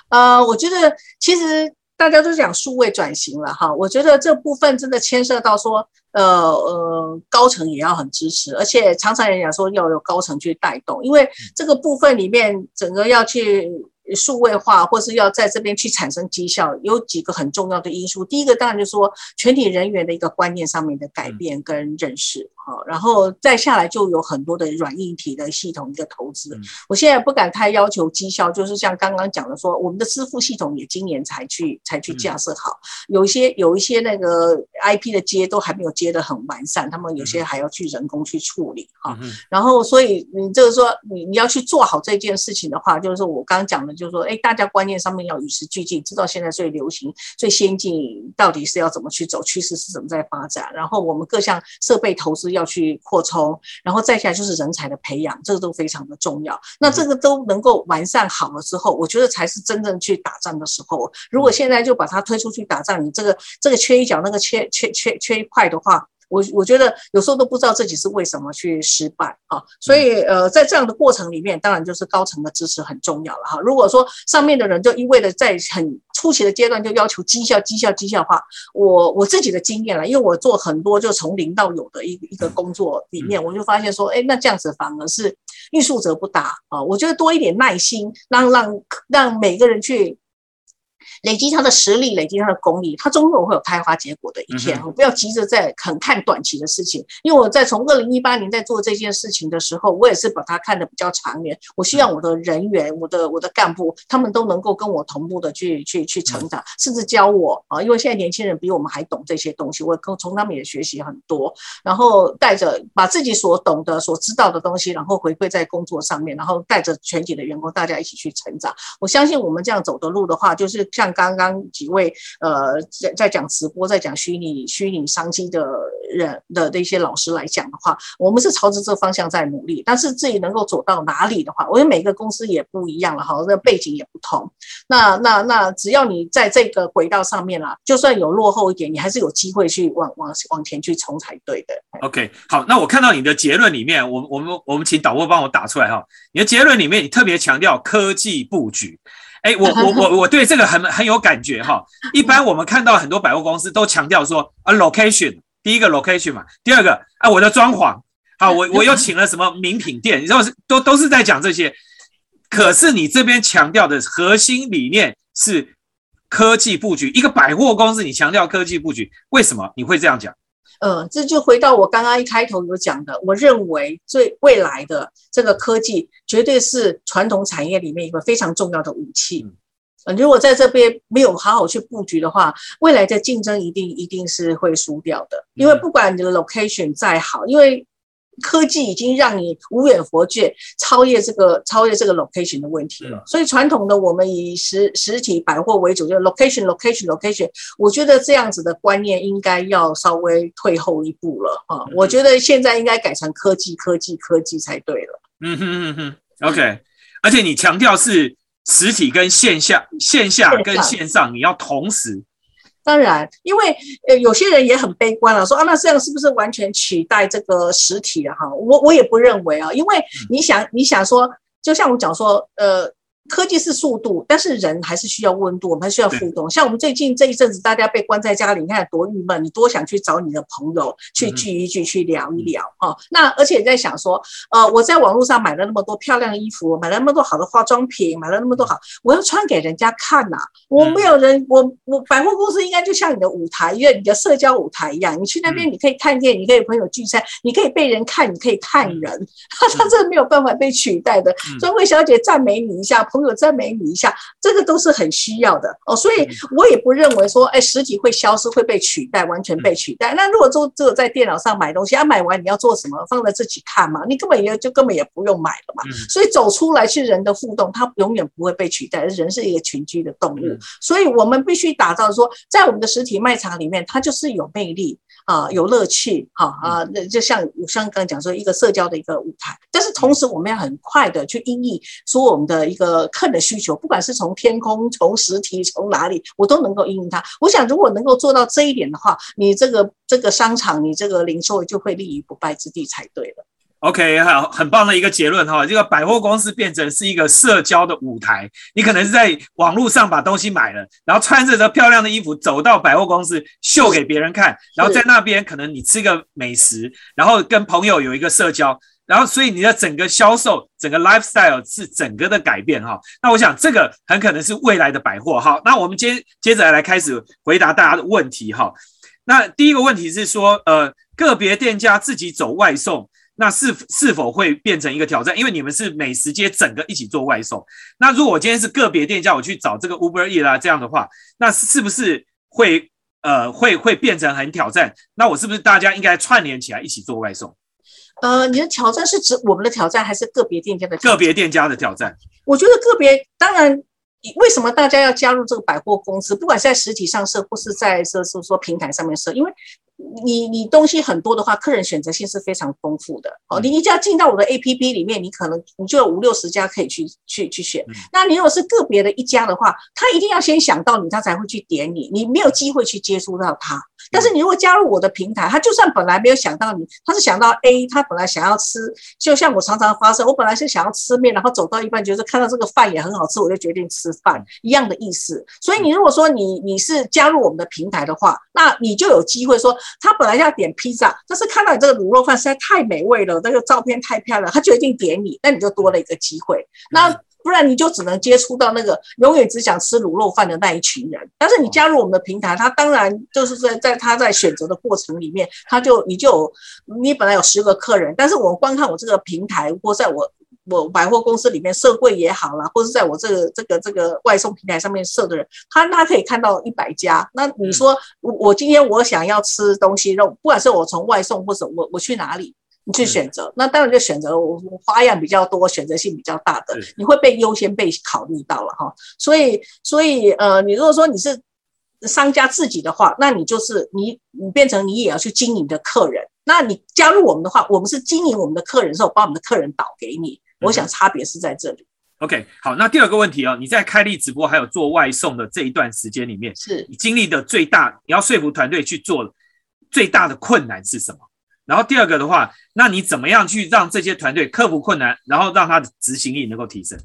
呃，我觉得其实大家都讲数位转型了哈，我觉得这部分真的牵涉到说，呃呃，高层也要很支持，而且常常也讲说要有高层去带动，因为这个部分里面整个要去。数位化，或是要在这边去产生绩效，有几个很重要的因素。第一个当然就是说全体人员的一个观念上面的改变跟认识，好，然后再下来就有很多的软硬体的系统一个投资。我现在不敢太要求绩效，就是像刚刚讲的说，我们的支付系统也今年才去才去架设好，有一些有一些那个 IP 的接都还没有接的很完善，他们有些还要去人工去处理哈。然后所以你就是说你你要去做好这件事情的话，就是我刚刚讲的。就是说，哎，大家观念上面要与时俱进，知道现在最流行、最先进到底是要怎么去走，趋势是怎么在发展。然后我们各项设备投资要去扩充，然后再下来就是人才的培养，这个都非常的重要。那这个都能够完善好了之后，我觉得才是真正去打仗的时候。如果现在就把它推出去打仗，你这个这个缺一角，那个缺缺缺缺一块的话。我我觉得有时候都不知道自己是为什么去失败啊，所以呃，在这样的过程里面，当然就是高层的支持很重要了哈。如果说上面的人就一味的在很初期的阶段就要求绩效、绩效、绩效的话，我我自己的经验了，因为我做很多就从零到有的一一个工作里面，我就发现说，哎，那这样子反而是欲速则不达啊。我觉得多一点耐心，让让让每个人去。累积他的实力，累积他的功力，他终究会有开花结果的一天。我不要急着在很看短期的事情，因为我在从二零一八年在做这件事情的时候，我也是把它看得比较长远。我希望我的人员、我的我的干部，他们都能够跟我同步的去去去成长，甚至教我啊，因为现在年轻人比我们还懂这些东西，我跟从他们也学习很多，然后带着把自己所懂得、所知道的东西，然后回馈在工作上面，然后带着全体的员工，大家一起去成长。我相信我们这样走的路的话，就是像刚刚几位呃在在讲直播，在讲虚拟虚拟商机的人的那些老师来讲的话，我们是朝着这方向在努力。但是自己能够走到哪里的话，我觉得每个公司也不一样了哈，那背景也不同。那那那只要你在这个轨道上面啦，就算有落后一点，你还是有机会去往往往前去冲才对的。OK，好，那我看到你的结论里面，我我们我们请导播帮我打出来哈。你的结论里面，你特别强调科技布局。哎，我我 我我对这个很很有感觉哈。一般我们看到很多百货公司都强调说啊，location，第一个 location 嘛，第二个啊，我的装潢，好，我我又请了什么名品店，你知道是都都是在讲这些。可是你这边强调的核心理念是科技布局，一个百货公司你强调科技布局，为什么你会这样讲？嗯，这就回到我刚刚一开头有讲的，我认为最未来的这个科技绝对是传统产业里面一个非常重要的武器。嗯，如果在这边没有好好去布局的话，未来的竞争一定一定是会输掉的。因为不管你的 location 再好，因为科技已经让你无远佛界，超越这个超越这个 location 的问题了。所以传统的我们以实实体百货为主，就是 location location location。我觉得这样子的观念应该要稍微退后一步了啊！我觉得现在应该改成科技科技科技才对了。嗯哼哼哼，OK。而且你强调是实体跟线下、线下跟线上，你要同时。当然，因为呃有些人也很悲观了，说啊，那这样是不是完全取代这个实体了哈？我我也不认为啊，因为你想你想说，就像我讲说，呃。科技是速度，但是人还是需要温度，我们还需要互动。像我们最近这一阵子，大家被关在家里，你看多郁闷，你多想去找你的朋友去聚一聚，去聊一聊啊。那而且在想说，呃，我在网络上买了那么多漂亮的衣服，买了那么多好的化妆品，买了那么多好，我要穿给人家看呐、啊。我没有人，我我百货公司应该就像你的舞台，因为你的社交舞台一样，你去那边你可以看见，你可以朋友聚餐，你可以被人看，你可以看人，他 这没有办法被取代的。专柜小姐赞美你一下。朋友赞美你一下，这个都是很需要的哦，所以我也不认为说，哎，实体会消失，会被取代，完全被取代。那如果说只有在电脑上买东西，啊，买完你要做什么？放在自己看嘛，你根本也就根本也不用买了嘛。所以走出来是人的互动，它永远不会被取代。人是一个群居的动物，所以我们必须打造说，在我们的实体卖场里面，它就是有魅力。啊有乐趣，哈啊，那就像我像刚刚讲说一个社交的一个舞台，但是同时我们要很快的去应应说我们的一个客人的需求，不管是从天空、从实体、从哪里，我都能够应应它。我想如果能够做到这一点的话，你这个这个商场，你这个零售就会立于不败之地才对了。OK，好，很棒的一个结论哈。这个百货公司变成是一个社交的舞台，你可能是在网络上把东西买了，然后穿着这漂亮的衣服走到百货公司秀给别人看，然后在那边可能你吃个美食，然后跟朋友有一个社交，然后所以你的整个销售、整个 lifestyle 是整个的改变哈。那我想这个很可能是未来的百货哈。那我们接接着来开始回答大家的问题哈。那第一个问题是说，呃，个别店家自己走外送。那是是否会变成一个挑战？因为你们是美食街整个一起做外送。那如果我今天是个别店家，我去找这个 Uber E 啦这样的话，那是不是会呃会会变成很挑战？那我是不是大家应该串联起来一起做外送？呃，你的挑战是指我们的挑战，还是个别店家的？个别店家的挑战。我觉得个别当然。为什么大家要加入这个百货公司？不管是在实体上设，或是在说说说平台上面设，因为。你你东西很多的话，客人选择性是非常丰富的。哦，你一家进到我的 A P P 里面，你可能你就有五六十家可以去去去选。那你如果是个别的一家的话，他一定要先想到你，他才会去点你，你没有机会去接触到他。但是你如果加入我的平台，他就算本来没有想到你，他是想到 A，他本来想要吃，就像我常常发生，我本来是想要吃面，然后走到一半觉得看到这个饭也很好吃，我就决定吃饭，一样的意思。所以你如果说你你是加入我们的平台的话，那你就有机会说。他本来要点披萨，但是看到你这个卤肉饭实在太美味了，那个照片太漂亮，他决定点你，那你就多了一个机会。那不然你就只能接触到那个永远只想吃卤肉饭的那一群人。但是你加入我们的平台，他当然就是在在他在选择的过程里面，他就你就你本来有十个客人，但是我观看我这个平台或在我。我百货公司里面设柜也好啦，或者在我这个这个这个外送平台上面设的人，他他可以看到一百家。那你说我我今天我想要吃东西肉，不管是我从外送或者我我去哪里，你去选择，那当然就选择我花样比较多、选择性比较大的，你会被优先被考虑到了哈。所以所以呃，你如果说你是商家自己的话，那你就是你你变成你也要去经营的客人。那你加入我们的话，我们是经营我们的客人的时候，把我们的客人导给你。我想差别是在这里。OK，好，那第二个问题哦，你在开立直播还有做外送的这一段时间里面，是你经历的最大，你要说服团队去做最大的困难是什么？然后第二个的话，那你怎么样去让这些团队克服困难，然后让他的执行力能够提升？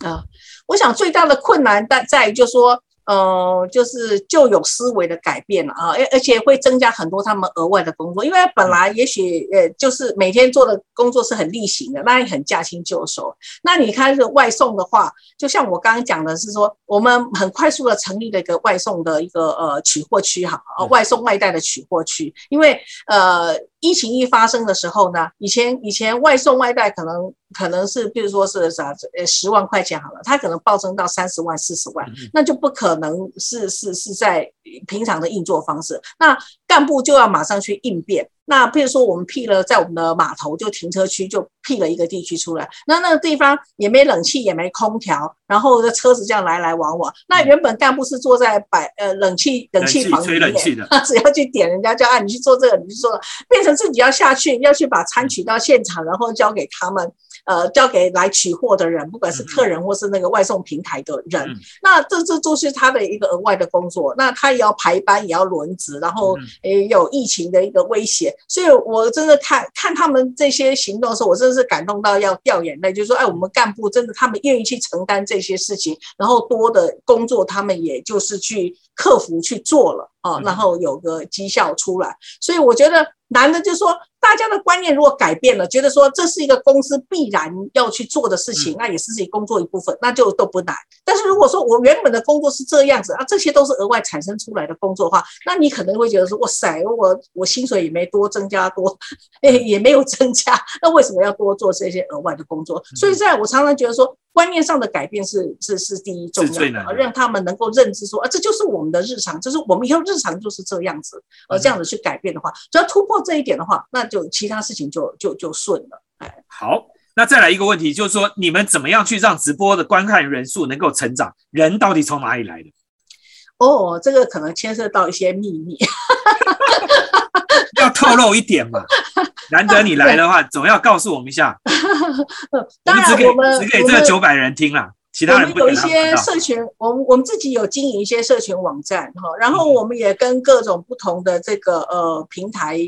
啊，我想最大的困难在在于，就说。呃，就是就有思维的改变了啊，而而且会增加很多他们额外的工作，因为本来也许呃就是每天做的工作是很例行的，那也很驾轻就熟。那你看这外送的话，就像我刚刚讲的是说，我们很快速的成立了一个外送的一个呃取货区哈，呃外送外带的取货区，因为呃疫情一发生的时候呢，以前以前外送外带可能。可能是，比如说是啥，呃，十万块钱好了，它可能暴增到三十万、四十万，那就不可能是是是在平常的运作方式，那干部就要马上去应变。那比如说，我们辟了在我们的码头就停车区就辟了一个地区出来，那那个地方也没冷气也没空调，然后的车子这样来来往往。那原本干部是坐在摆呃冷气冷气房里面，他 只要去点人家叫啊，你去做这个，你去做，变成自己要下去要去把餐取到现场，然后交给他们，呃，交给来取货的人，不管是客人或是那个外送平台的人。那这这都是他的一个额外的工作。那他也要排班，也要轮值，然后也有疫情的一个威胁。所以，我真的看看他们这些行动的时候，我真的是感动到要掉眼泪。就是说，哎，我们干部真的，他们愿意去承担这些事情，然后多的工作，他们也就是去克服去做了啊，然后有个绩效出来。所以，我觉得难的就是说。大家的观念如果改变了，觉得说这是一个公司必然要去做的事情，那也是自己工作一部分，那就都不难。但是如果说我原本的工作是这样子啊，这些都是额外产生出来的工作的话，那你可能会觉得说，哇塞，我我薪水也没多增加多，哎，也没有增加，那为什么要多做这些额外的工作？所以在我常常觉得说，观念上的改变是是是第一重要的，让他们能够认知说，啊，这就是我们的日常，就是我们以后日常就是这样子，而这样子去改变的话，只要突破这一点的话，那就。其他事情就就就顺了，哎，好，那再来一个问题，就是说你们怎么样去让直播的观看人数能够成长？人到底从哪里来的？哦，这个可能牵涉到一些秘密。要透露一点嘛。难得你来的话，总要告诉我们一下。当然，我们只给这九百人听了。我们有一些社群，我们我们自己有经营一些社群网站哈，然后我们也跟各种不同的这个呃平台，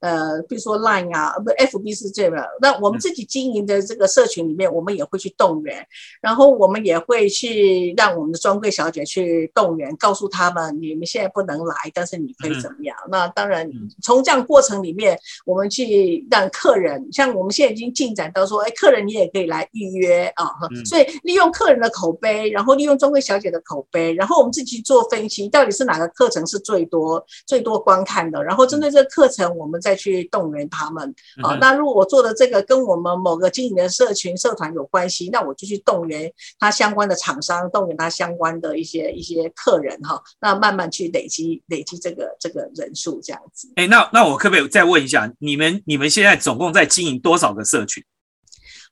呃，比如说 Line 啊，不，FB 是这个，那我们自己经营的这个社群里面，我们也会去动员，然后我们也会去让我们的专柜小姐去动员，告诉他们你们现在不能来，但是你可以怎么样？那当然，从这样过程里面，我们去让客人，像我们现在已经进展到说，哎，客人你也可以来预约啊，所以利用客人。的口碑，然后利用中贵小姐的口碑，然后我们自己做分析，到底是哪个课程是最多最多观看的，然后针对这个课程，我们再去动员他们。啊，那如果我做的这个跟我们某个经营的社群社团有关系，那我就去动员他相关的厂商，动员他相关的一些一些客人哈，那慢慢去累积累积这个这个人数这样子。哎，那那我可不可以再问一下，你们你们现在总共在经营多少个社群？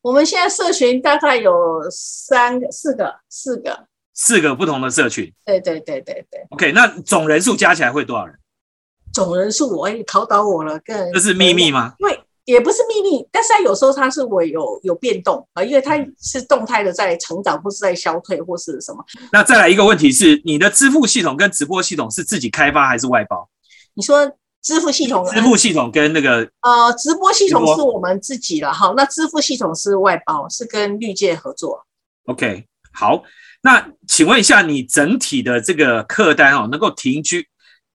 我们现在社群大概有三个、四个、四个、四个不同的社群。对对对对对。OK，那总人数加起来会多少人？总人数，我也考倒我了，更这是秘密吗？因为也不是秘密，但是它有时候它是我有有变动啊，因为它是动态的在成长，或是在消退，或是什么。那再来一个问题是，你的支付系统跟直播系统是自己开发还是外包？你说。支付系统，支付系统跟那个呃，直播系统是我们自己了哈。那支付系统是外包，是跟绿界合作。OK，好，那请问一下，你整体的这个客单哦，能够平均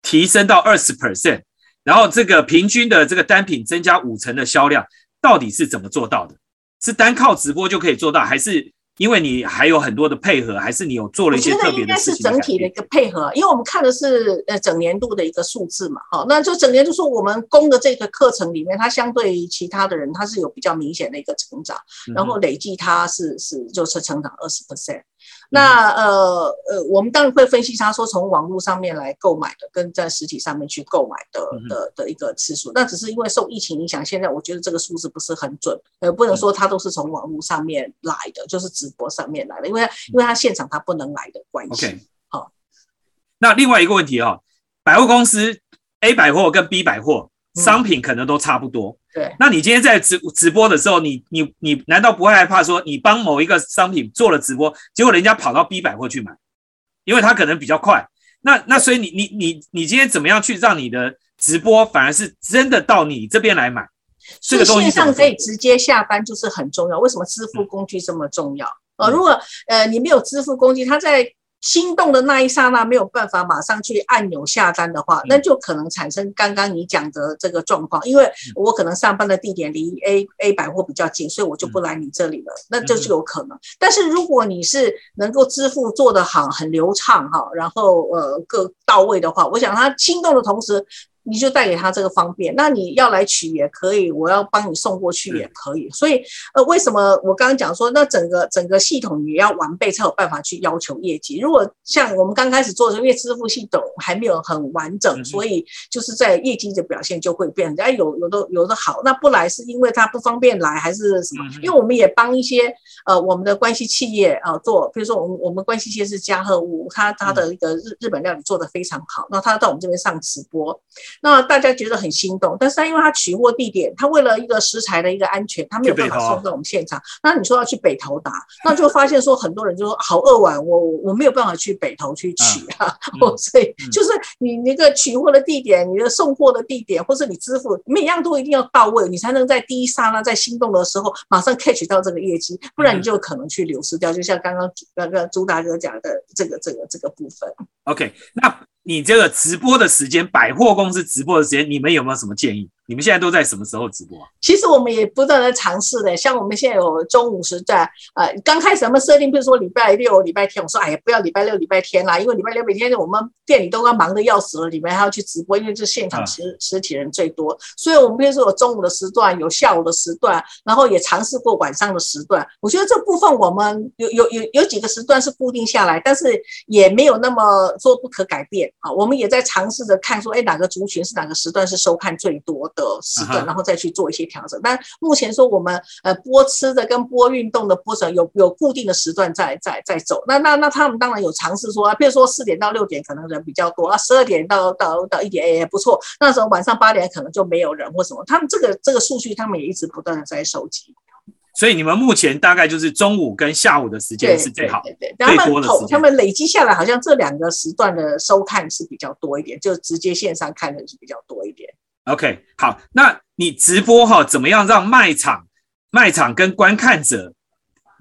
提升到二十 percent，然后这个平均的这个单品增加五成的销量，到底是怎么做到的？是单靠直播就可以做到，还是？因为你还有很多的配合，还是你有做了一些特别的事情？应该是整体的一个配合，因为我们看的是呃整年度的一个数字嘛，好，那就整年度说我们供的这个课程里面，它相对于其他的人，它是有比较明显的一个成长，然后累计它是是就是成长二十 percent。那呃呃，我们当然会分析他说从网络上面来购买的，跟在实体上面去购买的的的一个次数。那只是因为受疫情影响，现在我觉得这个数字不是很准，呃，不能说它都是从网络上面来的，就是直播上面来的，因为因为他现场他不能来的关系。OK，好。那另外一个问题啊，百货公司 A 百货跟 B 百货商品可能都差不多。对，那你今天在直直播的时候，你你你难道不会害怕说你帮某一个商品做了直播，结果人家跑到 B 百货去买，因为他可能比较快。那那所以你你你你今天怎么样去让你的直播反而是真的到你这边来买？这个线上可以直接下单就是很重要。为什么支付工具这么重要？呃，如果呃你没有支付工具，它在。心动的那一刹那没有办法马上去按钮下单的话，那就可能产生刚刚你讲的这个状况。因为我可能上班的地点离 A A 百货比较近，所以我就不来你这里了，那这是有可能。但是如果你是能够支付做得好、很流畅哈，然后呃各到位的话，我想他心动的同时。你就带给他这个方便，那你要来取也可以，我要帮你送过去也可以。所以，呃，为什么我刚刚讲说，那整个整个系统也要完备才有办法去要求业绩？如果像我们刚开始做的时候，因为支付系统还没有很完整，所以就是在业绩的表现就会变。哎，有有的有的好，那不来是因为他不方便来，还是什么？因为我们也帮一些呃我们的关系企业啊做，比如说我们我们关系企业是家和屋，他他的一个日日本料理做的非常好，那他到我们这边上直播。那大家觉得很心动，但是他因为他取货地点，他为了一个食材的一个安全，他没有办法送到我们现场。那你说要去北投打，那就发现说很多人就说好饿碗，我我没有办法去北投去取啊。所以就是你那个取货的地点，你的送货的地点，或是你支付每样都一定要到位，你才能在第一刹那在心动的时候马上 catch 到这个业绩，不然你就可能去流失掉。就像刚刚那个朱大哥讲的这个这个这个部分。OK，那。你这个直播的时间，百货公司直播的时间，你们有没有什么建议？你们现在都在什么时候直播啊？其实我们也不断的尝试的，像我们现在有中午时段，呃，刚开始我们设定，比如说礼拜六、礼拜天，我说哎呀，不要礼拜六、礼拜天啦，因为礼拜六每天我们店里都要忙的要死了，里面还要去直播，因为这现场实实体人最多，所以我们比如说有中午的时段，有下午的时段，然后也尝试过晚上的时段。我觉得这部分我们有有有有几个时段是固定下来，但是也没有那么说不可改变啊。我们也在尝试着看说，哎，哪个族群是哪个时段是收看最多的。的时段，然后再去做一些调整。但目前说我们呃播吃的跟播运动的播程有有固定的时段在在在走。那那那他们当然有尝试说啊，比如说四点到六点可能人比较多啊，十二点到到到一点也不错。那时候晚上八点可能就没有人或什么。他们这个这个数据他们也一直不断的在收集。所以你们目前大概就是中午跟下午的时间是最好，对对，他们他们累积下来好像这两个时段的收看是比较多一点，就直接线上看的是比较多一点。OK，好，那你直播哈，怎么样让卖场卖场跟观看者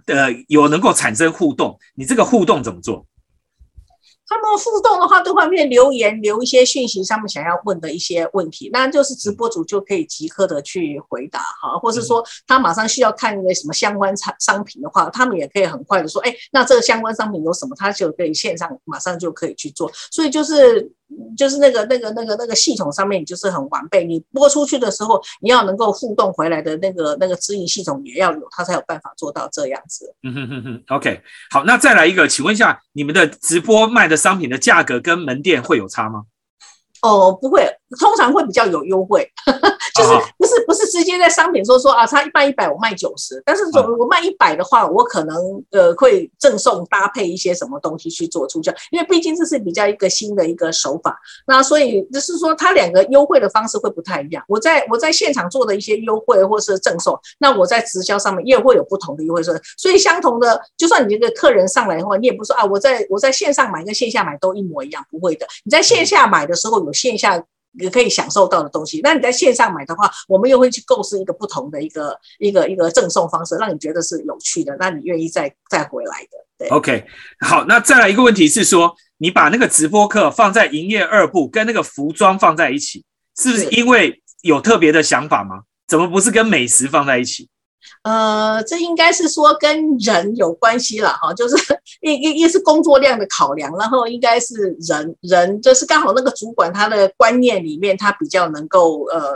的有能够产生互动？你这个互动怎么做？他们互动的话，都方面留言留一些讯息，他们想要问的一些问题，那就是直播主就可以即刻的去回答哈，或是说他马上需要看一个什么相关产商品的话，他们也可以很快的说，哎，那这个相关商品有什么，他就可以线上马上就可以去做，所以就是。就是那个那个那个那个系统上面，你就是很完备。你播出去的时候，你要能够互动回来的那个那个指引系统也要有，它才有办法做到这样子。嗯哼哼哼，OK，好，那再来一个，请问一下，你们的直播卖的商品的价格跟门店会有差吗？哦，不会，通常会比较有优惠，就是不是不是直接在商品说说啊，他一般一百我卖九十，但是说我卖一百的话，我可能呃会赠送搭配一些什么东西去做促销，因为毕竟这是比较一个新的一个手法，那所以就是说它两个优惠的方式会不太一样。我在我在现场做的一些优惠或是赠送，那我在直销上面也会有不同的优惠，所以所以相同的，就算你这个客人上来的话，你也不说啊，我在我在线上买跟线下买都一模一样，不会的，你在线下买的时候。有线下也可以享受到的东西，那你在线上买的话，我们又会去构思一个不同的一个一个一个赠送方式，让你觉得是有趣的，那你愿意再再回来的。对，OK，好，那再来一个问题是说，你把那个直播课放在营业二部，跟那个服装放在一起，是不是因为有特别的想法吗？怎么不是跟美食放在一起？呃，这应该是说跟人有关系了哈，就是 一一一是工作量的考量，然后应该是人人就是刚好那个主管他的观念里面，他比较能够呃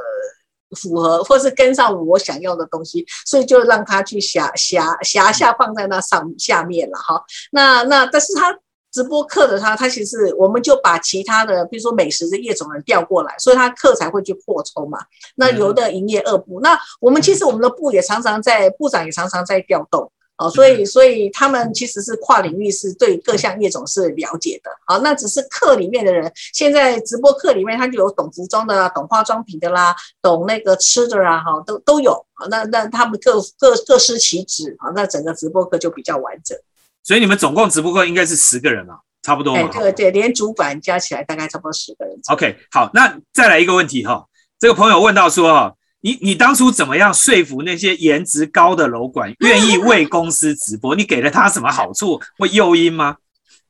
符合或是跟上我想要的东西，所以就让他去辖辖辖下放在那上下面了哈。那那但是他。直播课的他，他其实我们就把其他的，比如说美食的业种人调过来，所以他课才会去扩充嘛。那有的营业二部，那我们其实我们的部也常常在部长也常常在调动哦，所以所以他们其实是跨领域，是对各项业种是了解的。好，那只是课里面的人，现在直播课里面他就有懂服装的啦，懂化妆品的啦，懂那个吃的啦，哈，都都有。那那他们各各各司其职啊，那整个直播课就比较完整。所以你们总共直播过应该是十个人嘛，差不多嘛。对对，连主管加起来大概差不多十个人。OK，好，那再来一个问题哈，这个朋友问到说哈，你你当初怎么样说服那些颜值高的楼管愿意为公司直播？你给了他什么好处或诱因吗？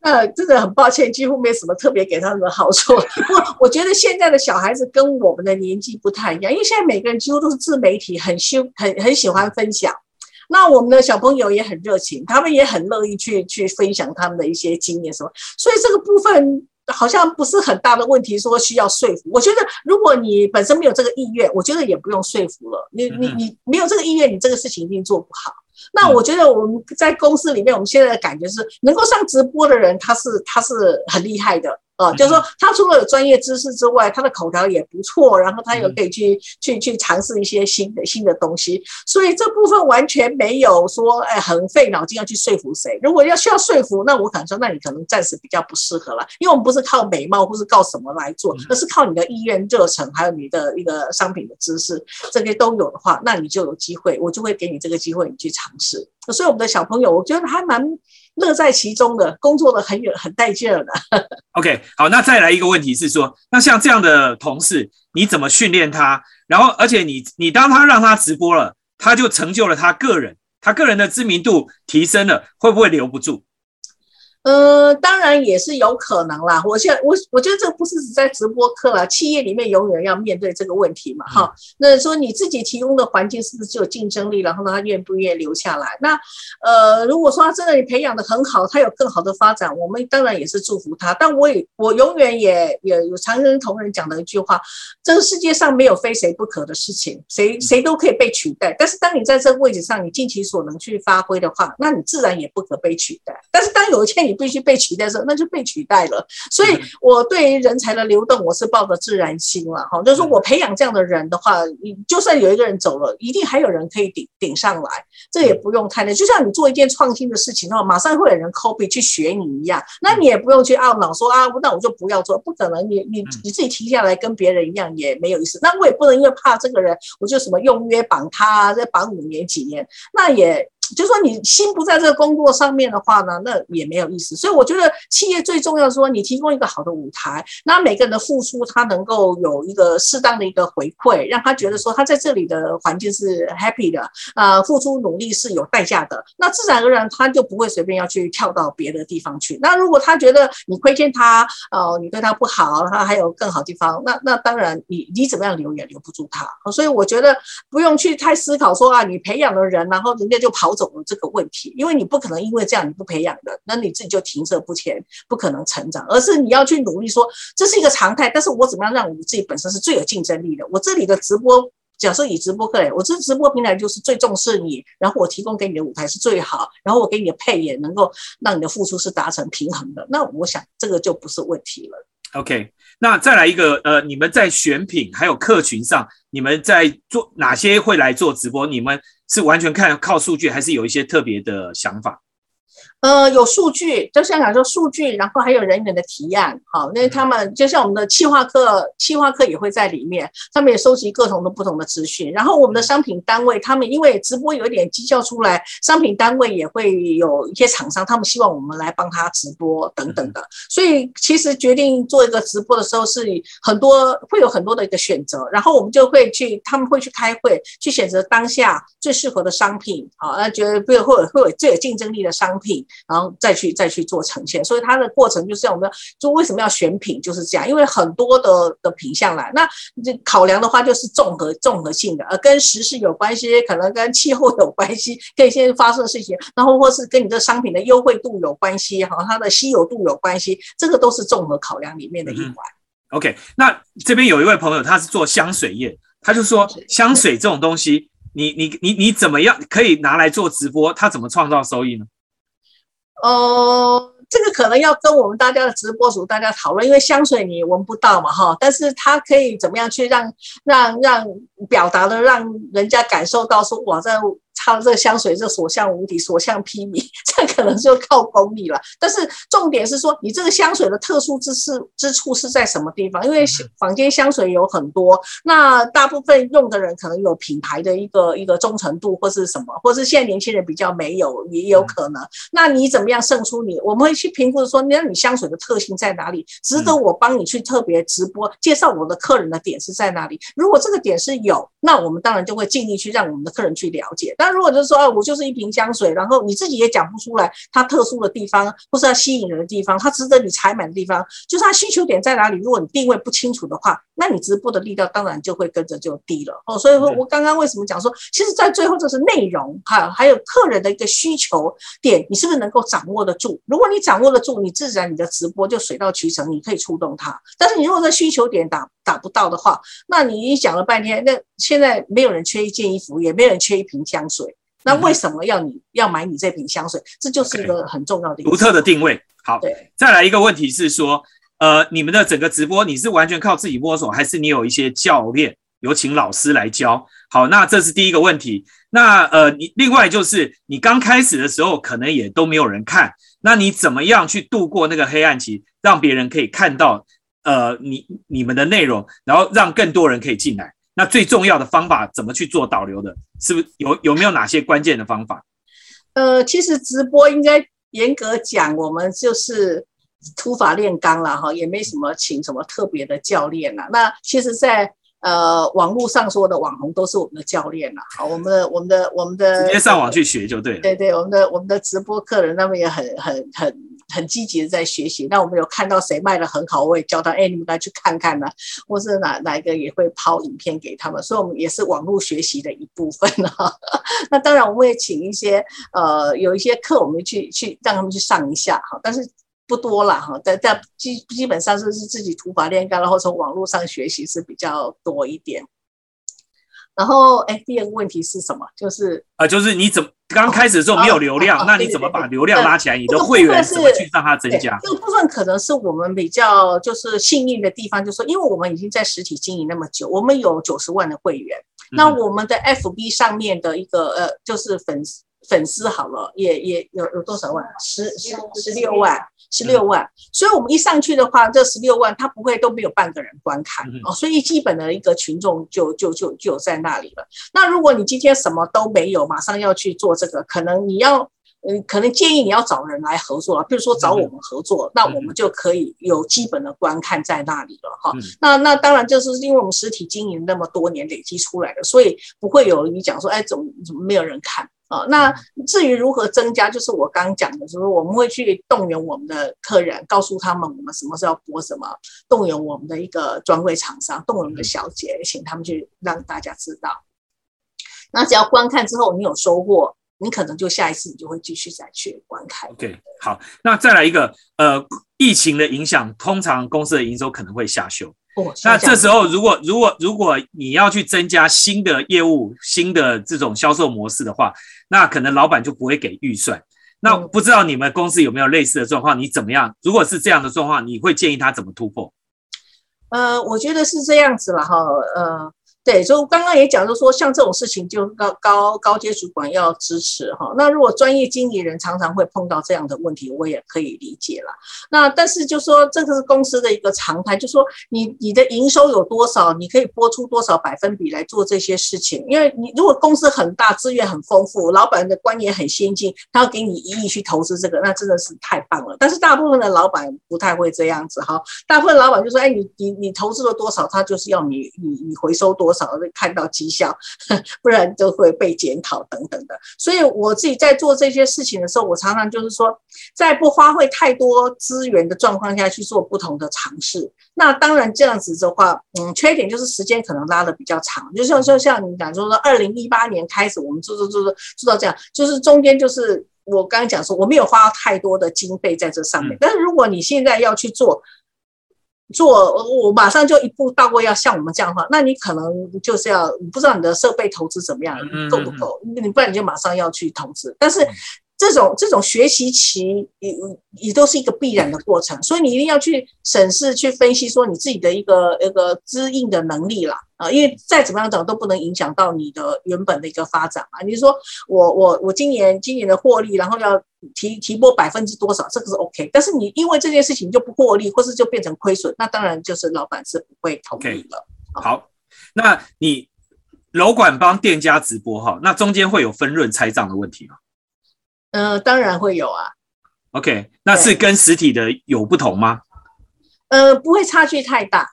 那真的很抱歉，几乎没什么特别给他们的好处。不过我觉得现在的小孩子跟我们的年纪不太一样，因为现在每个人几乎都是自媒体，很喜很很喜欢分享。那我们的小朋友也很热情，他们也很乐意去去分享他们的一些经验什么，所以这个部分好像不是很大的问题，说需要说服。我觉得如果你本身没有这个意愿，我觉得也不用说服了。你你你没有这个意愿，你这个事情一定做不好。那我觉得我们在公司里面，我们现在的感觉是，能够上直播的人，他是他是很厉害的。哦，就是说，他除了有专业知识之外，他的口条也不错，然后他又可以去去去尝试一些新的新的东西，所以这部分完全没有说，哎，很费脑筋要去说服谁。如果要需要说服，那我可能说，那你可能暂时比较不适合了，因为我们不是靠美貌或是靠什么来做，而是靠你的意愿、热忱，还有你的一个商品的知识，这些都有的话，那你就有机会，我就会给你这个机会，你去尝试。所以我们的小朋友，我觉得还蛮。乐在其中的工作的很有很带劲的。OK，好，那再来一个问题是说，那像这样的同事，你怎么训练他？然后，而且你你当他让他直播了，他就成就了他个人，他个人的知名度提升了，会不会留不住？呃，当然也是有可能啦。我现我我觉得这个不是只在直播课啦，企业里面永远要面对这个问题嘛。哈，那说你自己提供的环境是不是有竞争力？然后呢，他愿不愿意留下来？那呃，如果说他真的你培养的很好，他有更好的发展，我们当然也是祝福他。但我也我永远也也有常跟同仁讲的一句话：这个世界上没有非谁不可的事情，谁谁都可以被取代。但是当你在这个位置上，你尽其所能去发挥的话，那你自然也不可被取代。但是当有一天你你必须被取代的时候，那就被取代了。所以我对于人才的流动，我是抱着自然心了哈。就是说我培养这样的人的话，你就算有一个人走了，一定还有人可以顶顶上来，这也不用太累。就像你做一件创新的事情的话，马上会有人 copy 去学你一样，那你也不用去懊恼说啊，那我就不要做，不可能。你你你自己停下来跟别人一样也没有意思。那我也不能因为怕这个人，我就什么用约绑他，再绑五年几年，那也。就说你心不在这个工作上面的话呢，那也没有意思。所以我觉得企业最重要说，你提供一个好的舞台，那每个人的付出他能够有一个适当的一个回馈，让他觉得说他在这里的环境是 happy 的，呃，付出努力是有代价的，那自然而然他就不会随便要去跳到别的地方去。那如果他觉得你亏欠他，呃，你对他不好，他还有更好地方，那那当然你你怎么样留也留不住他。所以我觉得不用去太思考说啊，你培养了人，然后人家就跑走。走了这个问题，因为你不可能因为这样你不培养的，那你自己就停滞不前，不可能成长，而是你要去努力说这是一个常态。但是我怎么样让我们自己本身是最有竞争力的？我这里的直播，假设以直播课来，我这直播平台就是最重视你，然后我提供给你的舞台是最好，然后我给你的配也能够让你的付出是达成平衡的。那我想这个就不是问题了。OK，那再来一个，呃，你们在选品还有客群上，你们在做哪些会来做直播？你们？是完全看靠数据，还是有一些特别的想法？呃，有数据，就像讲说数据，然后还有人员的提案，好，那他们就像我们的企划课，企划课也会在里面，他们也收集各种的不同的资讯。然后我们的商品单位，他们因为直播有一点绩效出来，商品单位也会有一些厂商，他们希望我们来帮他直播等等的。所以其实决定做一个直播的时候，是很多会有很多的一个选择，然后我们就会去，他们会去开会，去选择当下最适合的商品，好，那觉得会会有会有最有竞争力的商品。然后再去再去做呈现，所以它的过程就是我们就为什么要选品就是这样，因为很多的的品相来，那这考量的话就是综合综合性的，呃，跟时事有关系，可能跟气候有关系，跟一些发生的事情，然后或是跟你这商品的优惠度有关系，哈，它的稀有度有关系，这个都是综合考量里面的一环。OK，那这边有一位朋友，他是做香水业，他就说香水这种东西，你你你你怎么样可以拿来做直播？他怎么创造收益呢？哦，这个可能要跟我们大家的直播组大家讨论，因为香水你闻不到嘛，哈，但是它可以怎么样去让让让表达的，让人家感受到说，哇，在。它这个香水这所向无敌，所向披靡，这可能就靠功力了。但是重点是说，你这个香水的特殊之处之处是在什么地方？因为坊间香水有很多，那大部分用的人可能有品牌的一个一个忠诚度，或是什么，或是现在年轻人比较没有，也有可能。那你怎么样胜出你？我们会去评估说，那你香水的特性在哪里？值得我帮你去特别直播介绍我的客人的点是在哪里？如果这个点是有，那我们当然就会尽力去让我们的客人去了解。那如果就是说，哦，我就是一瓶香水，然后你自己也讲不出来它特殊的地方，或是它吸引人的地方，它值得你采买的地方，就是它需求点在哪里。如果你定位不清楚的话，那你直播的力道当然就会跟着就低了哦。所以说我刚刚为什么讲说，其实在最后就是内容哈，还有客人的一个需求点，你是不是能够掌握得住？如果你掌握得住，你自然你的直播就水到渠成，你可以触动它。但是你如果在需求点打打不到的话，那你讲了半天，那现在没有人缺一件衣服，也没有人缺一瓶香水。那为什么要你要买你这瓶香水？这就是一个很重要的独特的定位。好，再来一个问题是说，呃，你们的整个直播你是完全靠自己摸索，还是你有一些教练，有请老师来教？好，那这是第一个问题。那呃，你另外就是你刚开始的时候可能也都没有人看，那你怎么样去度过那个黑暗期，让别人可以看到呃你你们的内容，然后让更多人可以进来？那最重要的方法怎么去做导流的？是不是有有没有哪些关键的方法？呃，其实直播应该严格讲，我们就是土法炼钢了哈，也没什么请什么特别的教练了。那其实，在呃网络上说的网红都是我们的教练了。好，我们的我们的我们的直接上网去学就对了。对对，我们的我们的直播客人他们也很很很。很积极的在学习，那我们有看到谁卖的很好，我也教他，哎，你们来去看看呢，或是哪哪一个也会抛影片给他们，所以我们也是网络学习的一部分哈。那当然，我们也请一些呃，有一些课我们去去让他们去上一下哈，但是不多了哈，在在基基本上是是自己土法炼钢，然后从网络上学习是比较多一点。然后，哎，第二个问题是什么？就是呃，就是你怎么刚开始的时候没有流量，那你怎么把流量拉起来？你的会员怎么去让它增加？这个部分可能是我们比较就是幸运的地方，就是说，因为我们已经在实体经营那么久，我们有九十万的会员，那我们的 FB 上面的一个呃，就是粉丝。粉丝好了，也也有有多少万？十十十六万，十六万。所以，我们一上去的话，这十六万他不会都没有半个人观看哦。所以，基本的一个群众就就就就在那里了。那如果你今天什么都没有，马上要去做这个，可能你要嗯，可能建议你要找人来合作了，比如说找我们合作，那我们就可以有基本的观看在那里了哈。那那当然就是因为我们实体经营那么多年累积出来的，所以不会有你讲说，哎，怎么怎么没有人看？啊，那至于如何增加，就是我刚刚讲的，就是我们会去动员我们的客人，告诉他们我们什么时候要播什么，动员我们的一个专柜厂商，动员我们的小姐，请他们去让大家知道。那只要观看之后你有收获，你可能就下一次你就会继续再去观看。OK，好，那再来一个，呃，疫情的影响，通常公司的营收可能会下修。那这时候，如果如果如果你要去增加新的业务、新的这种销售模式的话，那可能老板就不会给预算。那不知道你们公司有没有类似的状况？你怎么样？如果是这样的状况，你会建议他怎么突破？呃，我觉得是这样子了哈，呃。对，就刚刚也讲，就说像这种事情，就高高高阶主管要支持哈。那如果专业经理人常常会碰到这样的问题，我也可以理解了。那但是就说这个是公司的一个常态，就说你你的营收有多少，你可以拨出多少百分比来做这些事情。因为你如果公司很大，资源很丰富，老板的观念很先进，他要给你一亿去投资这个，那真的是太棒了。但是大部分的老板不太会这样子哈。大部分老板就说，哎，你你你投资了多少，他就是要你你你回收多。少看到绩效，不然就会被检讨等等的。所以我自己在做这些事情的时候，我常常就是说，在不花费太多资源的状况下去做不同的尝试。那当然这样子的话，嗯，缺点就是时间可能拉的比较长。就像就像你讲，说说二零一八年开始，我们做做做做做到这样，就是中间就是我刚刚讲说，我没有花太多的经费在这上面。但是如果你现在要去做，做我马上就一步到位，要像我们这样的话，那你可能就是要不知道你的设备投资怎么样，够不够？你不然你就马上要去投资。但是这种这种学习期也也都是一个必然的过程，所以你一定要去审视、去分析，说你自己的一个一个资应的能力啦。啊，因为再怎么样讲都不能影响到你的原本的一个发展啊。你说我我我今年今年的获利，然后要提提拨百分之多少，这个是 OK。但是你因为这件事情就不获利，或是就变成亏损，那当然就是老板是不会同意了。好，那你楼管帮店家直播哈，那中间会有分润拆账的问题吗？呃，当然会有啊。OK，那是跟实体的有不同吗？呃，不会差距太大。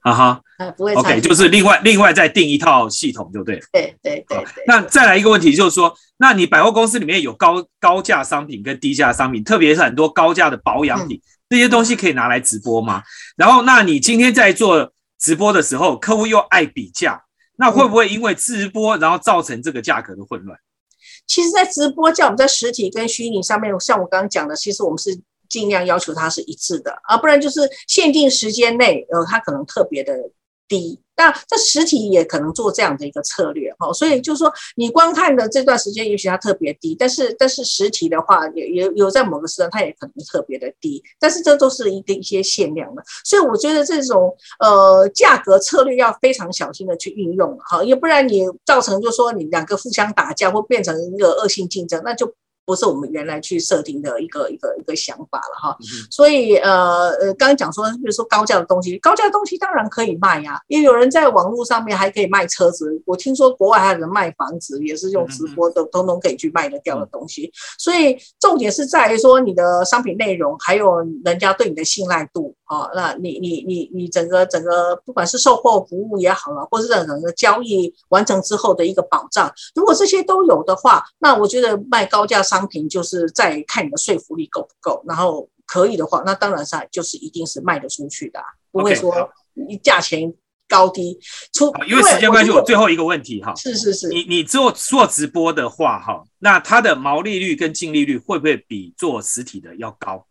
啊哈，不会。OK，就是另外另外再定一套系统就对。对对对。那再来一个问题，就是说，那你百货公司里面有高高价商品跟低价商品，特别是很多高价的保养品，这些东西可以拿来直播吗？然后，那你今天在做直播的时候，客户又爱比价，那会不会因为直播然后造成这个价格的混乱？其实，在直播叫我们在实体跟虚拟上面，像我刚刚讲的，其实我们是。尽量要求它是一致的，啊，不然就是限定时间内，呃，它可能特别的低。那这实体也可能做这样的一个策略，哈，所以就是说，你观看的这段时间也许它特别低，但是但是实体的话，也也有在某个时段它也可能特别的低，但是这都是一个一些限量的。所以我觉得这种呃价格策略要非常小心的去运用，哈，要不然你造成就说你两个互相打架，或变成一个恶性竞争，那就。不是我们原来去设定的一个一个一个想法了哈，所以呃呃，刚刚讲说，比如说高价的东西，高价的东西当然可以卖呀，因为有人在网络上面还可以卖车子，我听说国外还有人卖房子，也是用直播的，通通可以去卖得掉的东西。所以重点是在于说你的商品内容，还有人家对你的信赖度啊，那你你你你整个整个不管是售后服务也好了，或是任何的交易完成之后的一个保障，如果这些都有的话，那我觉得卖高价商。商品就是在看你的说服力够不够，然后可以的话，那当然是就是一定是卖得出去的，不会说你价钱高低出。因为时间关系，我最后一个问题哈，是是是，你你做做直播的话哈，那它的毛利率跟净利率会不会比做实体的要高？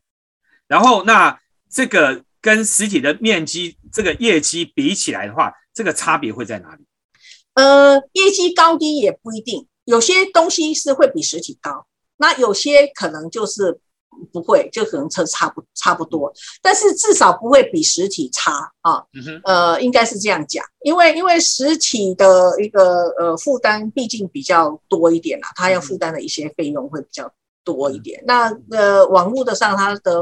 然后那这个跟实体的面积这个业绩比起来的话，这个差别会在哪里？呃，业绩高低也不一定，有些东西是会比实体高，那有些可能就是不会，就可能差差不差不多，但是至少不会比实体差啊。呃，应该是这样讲，因为因为实体的一个呃负担毕竟比较多一点啦，它要负担的一些费用会比较。多一点，那呃，网络的上它的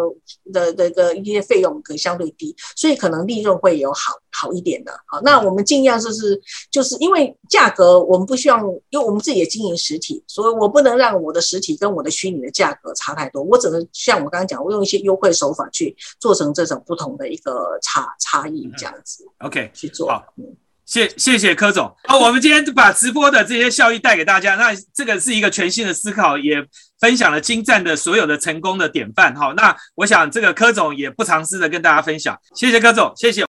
的这个一些费用可相对低，所以可能利润会有好好一点的。好，那我们尽量就是就是因为价格，我们不希望，因为我们自己也经营实体，所以我不能让我的实体跟我的虚拟的价格差太多。我只能像我刚刚讲，我用一些优惠手法去做成这种不同的一个差差异这样子。OK，去做。好，谢谢谢柯总。好，我们今天把直播的这些效益带给大家，那这个是一个全新的思考，也。分享了精湛的所有的成功的典范，好，那我想这个柯总也不藏私的跟大家分享，谢谢柯总，谢谢。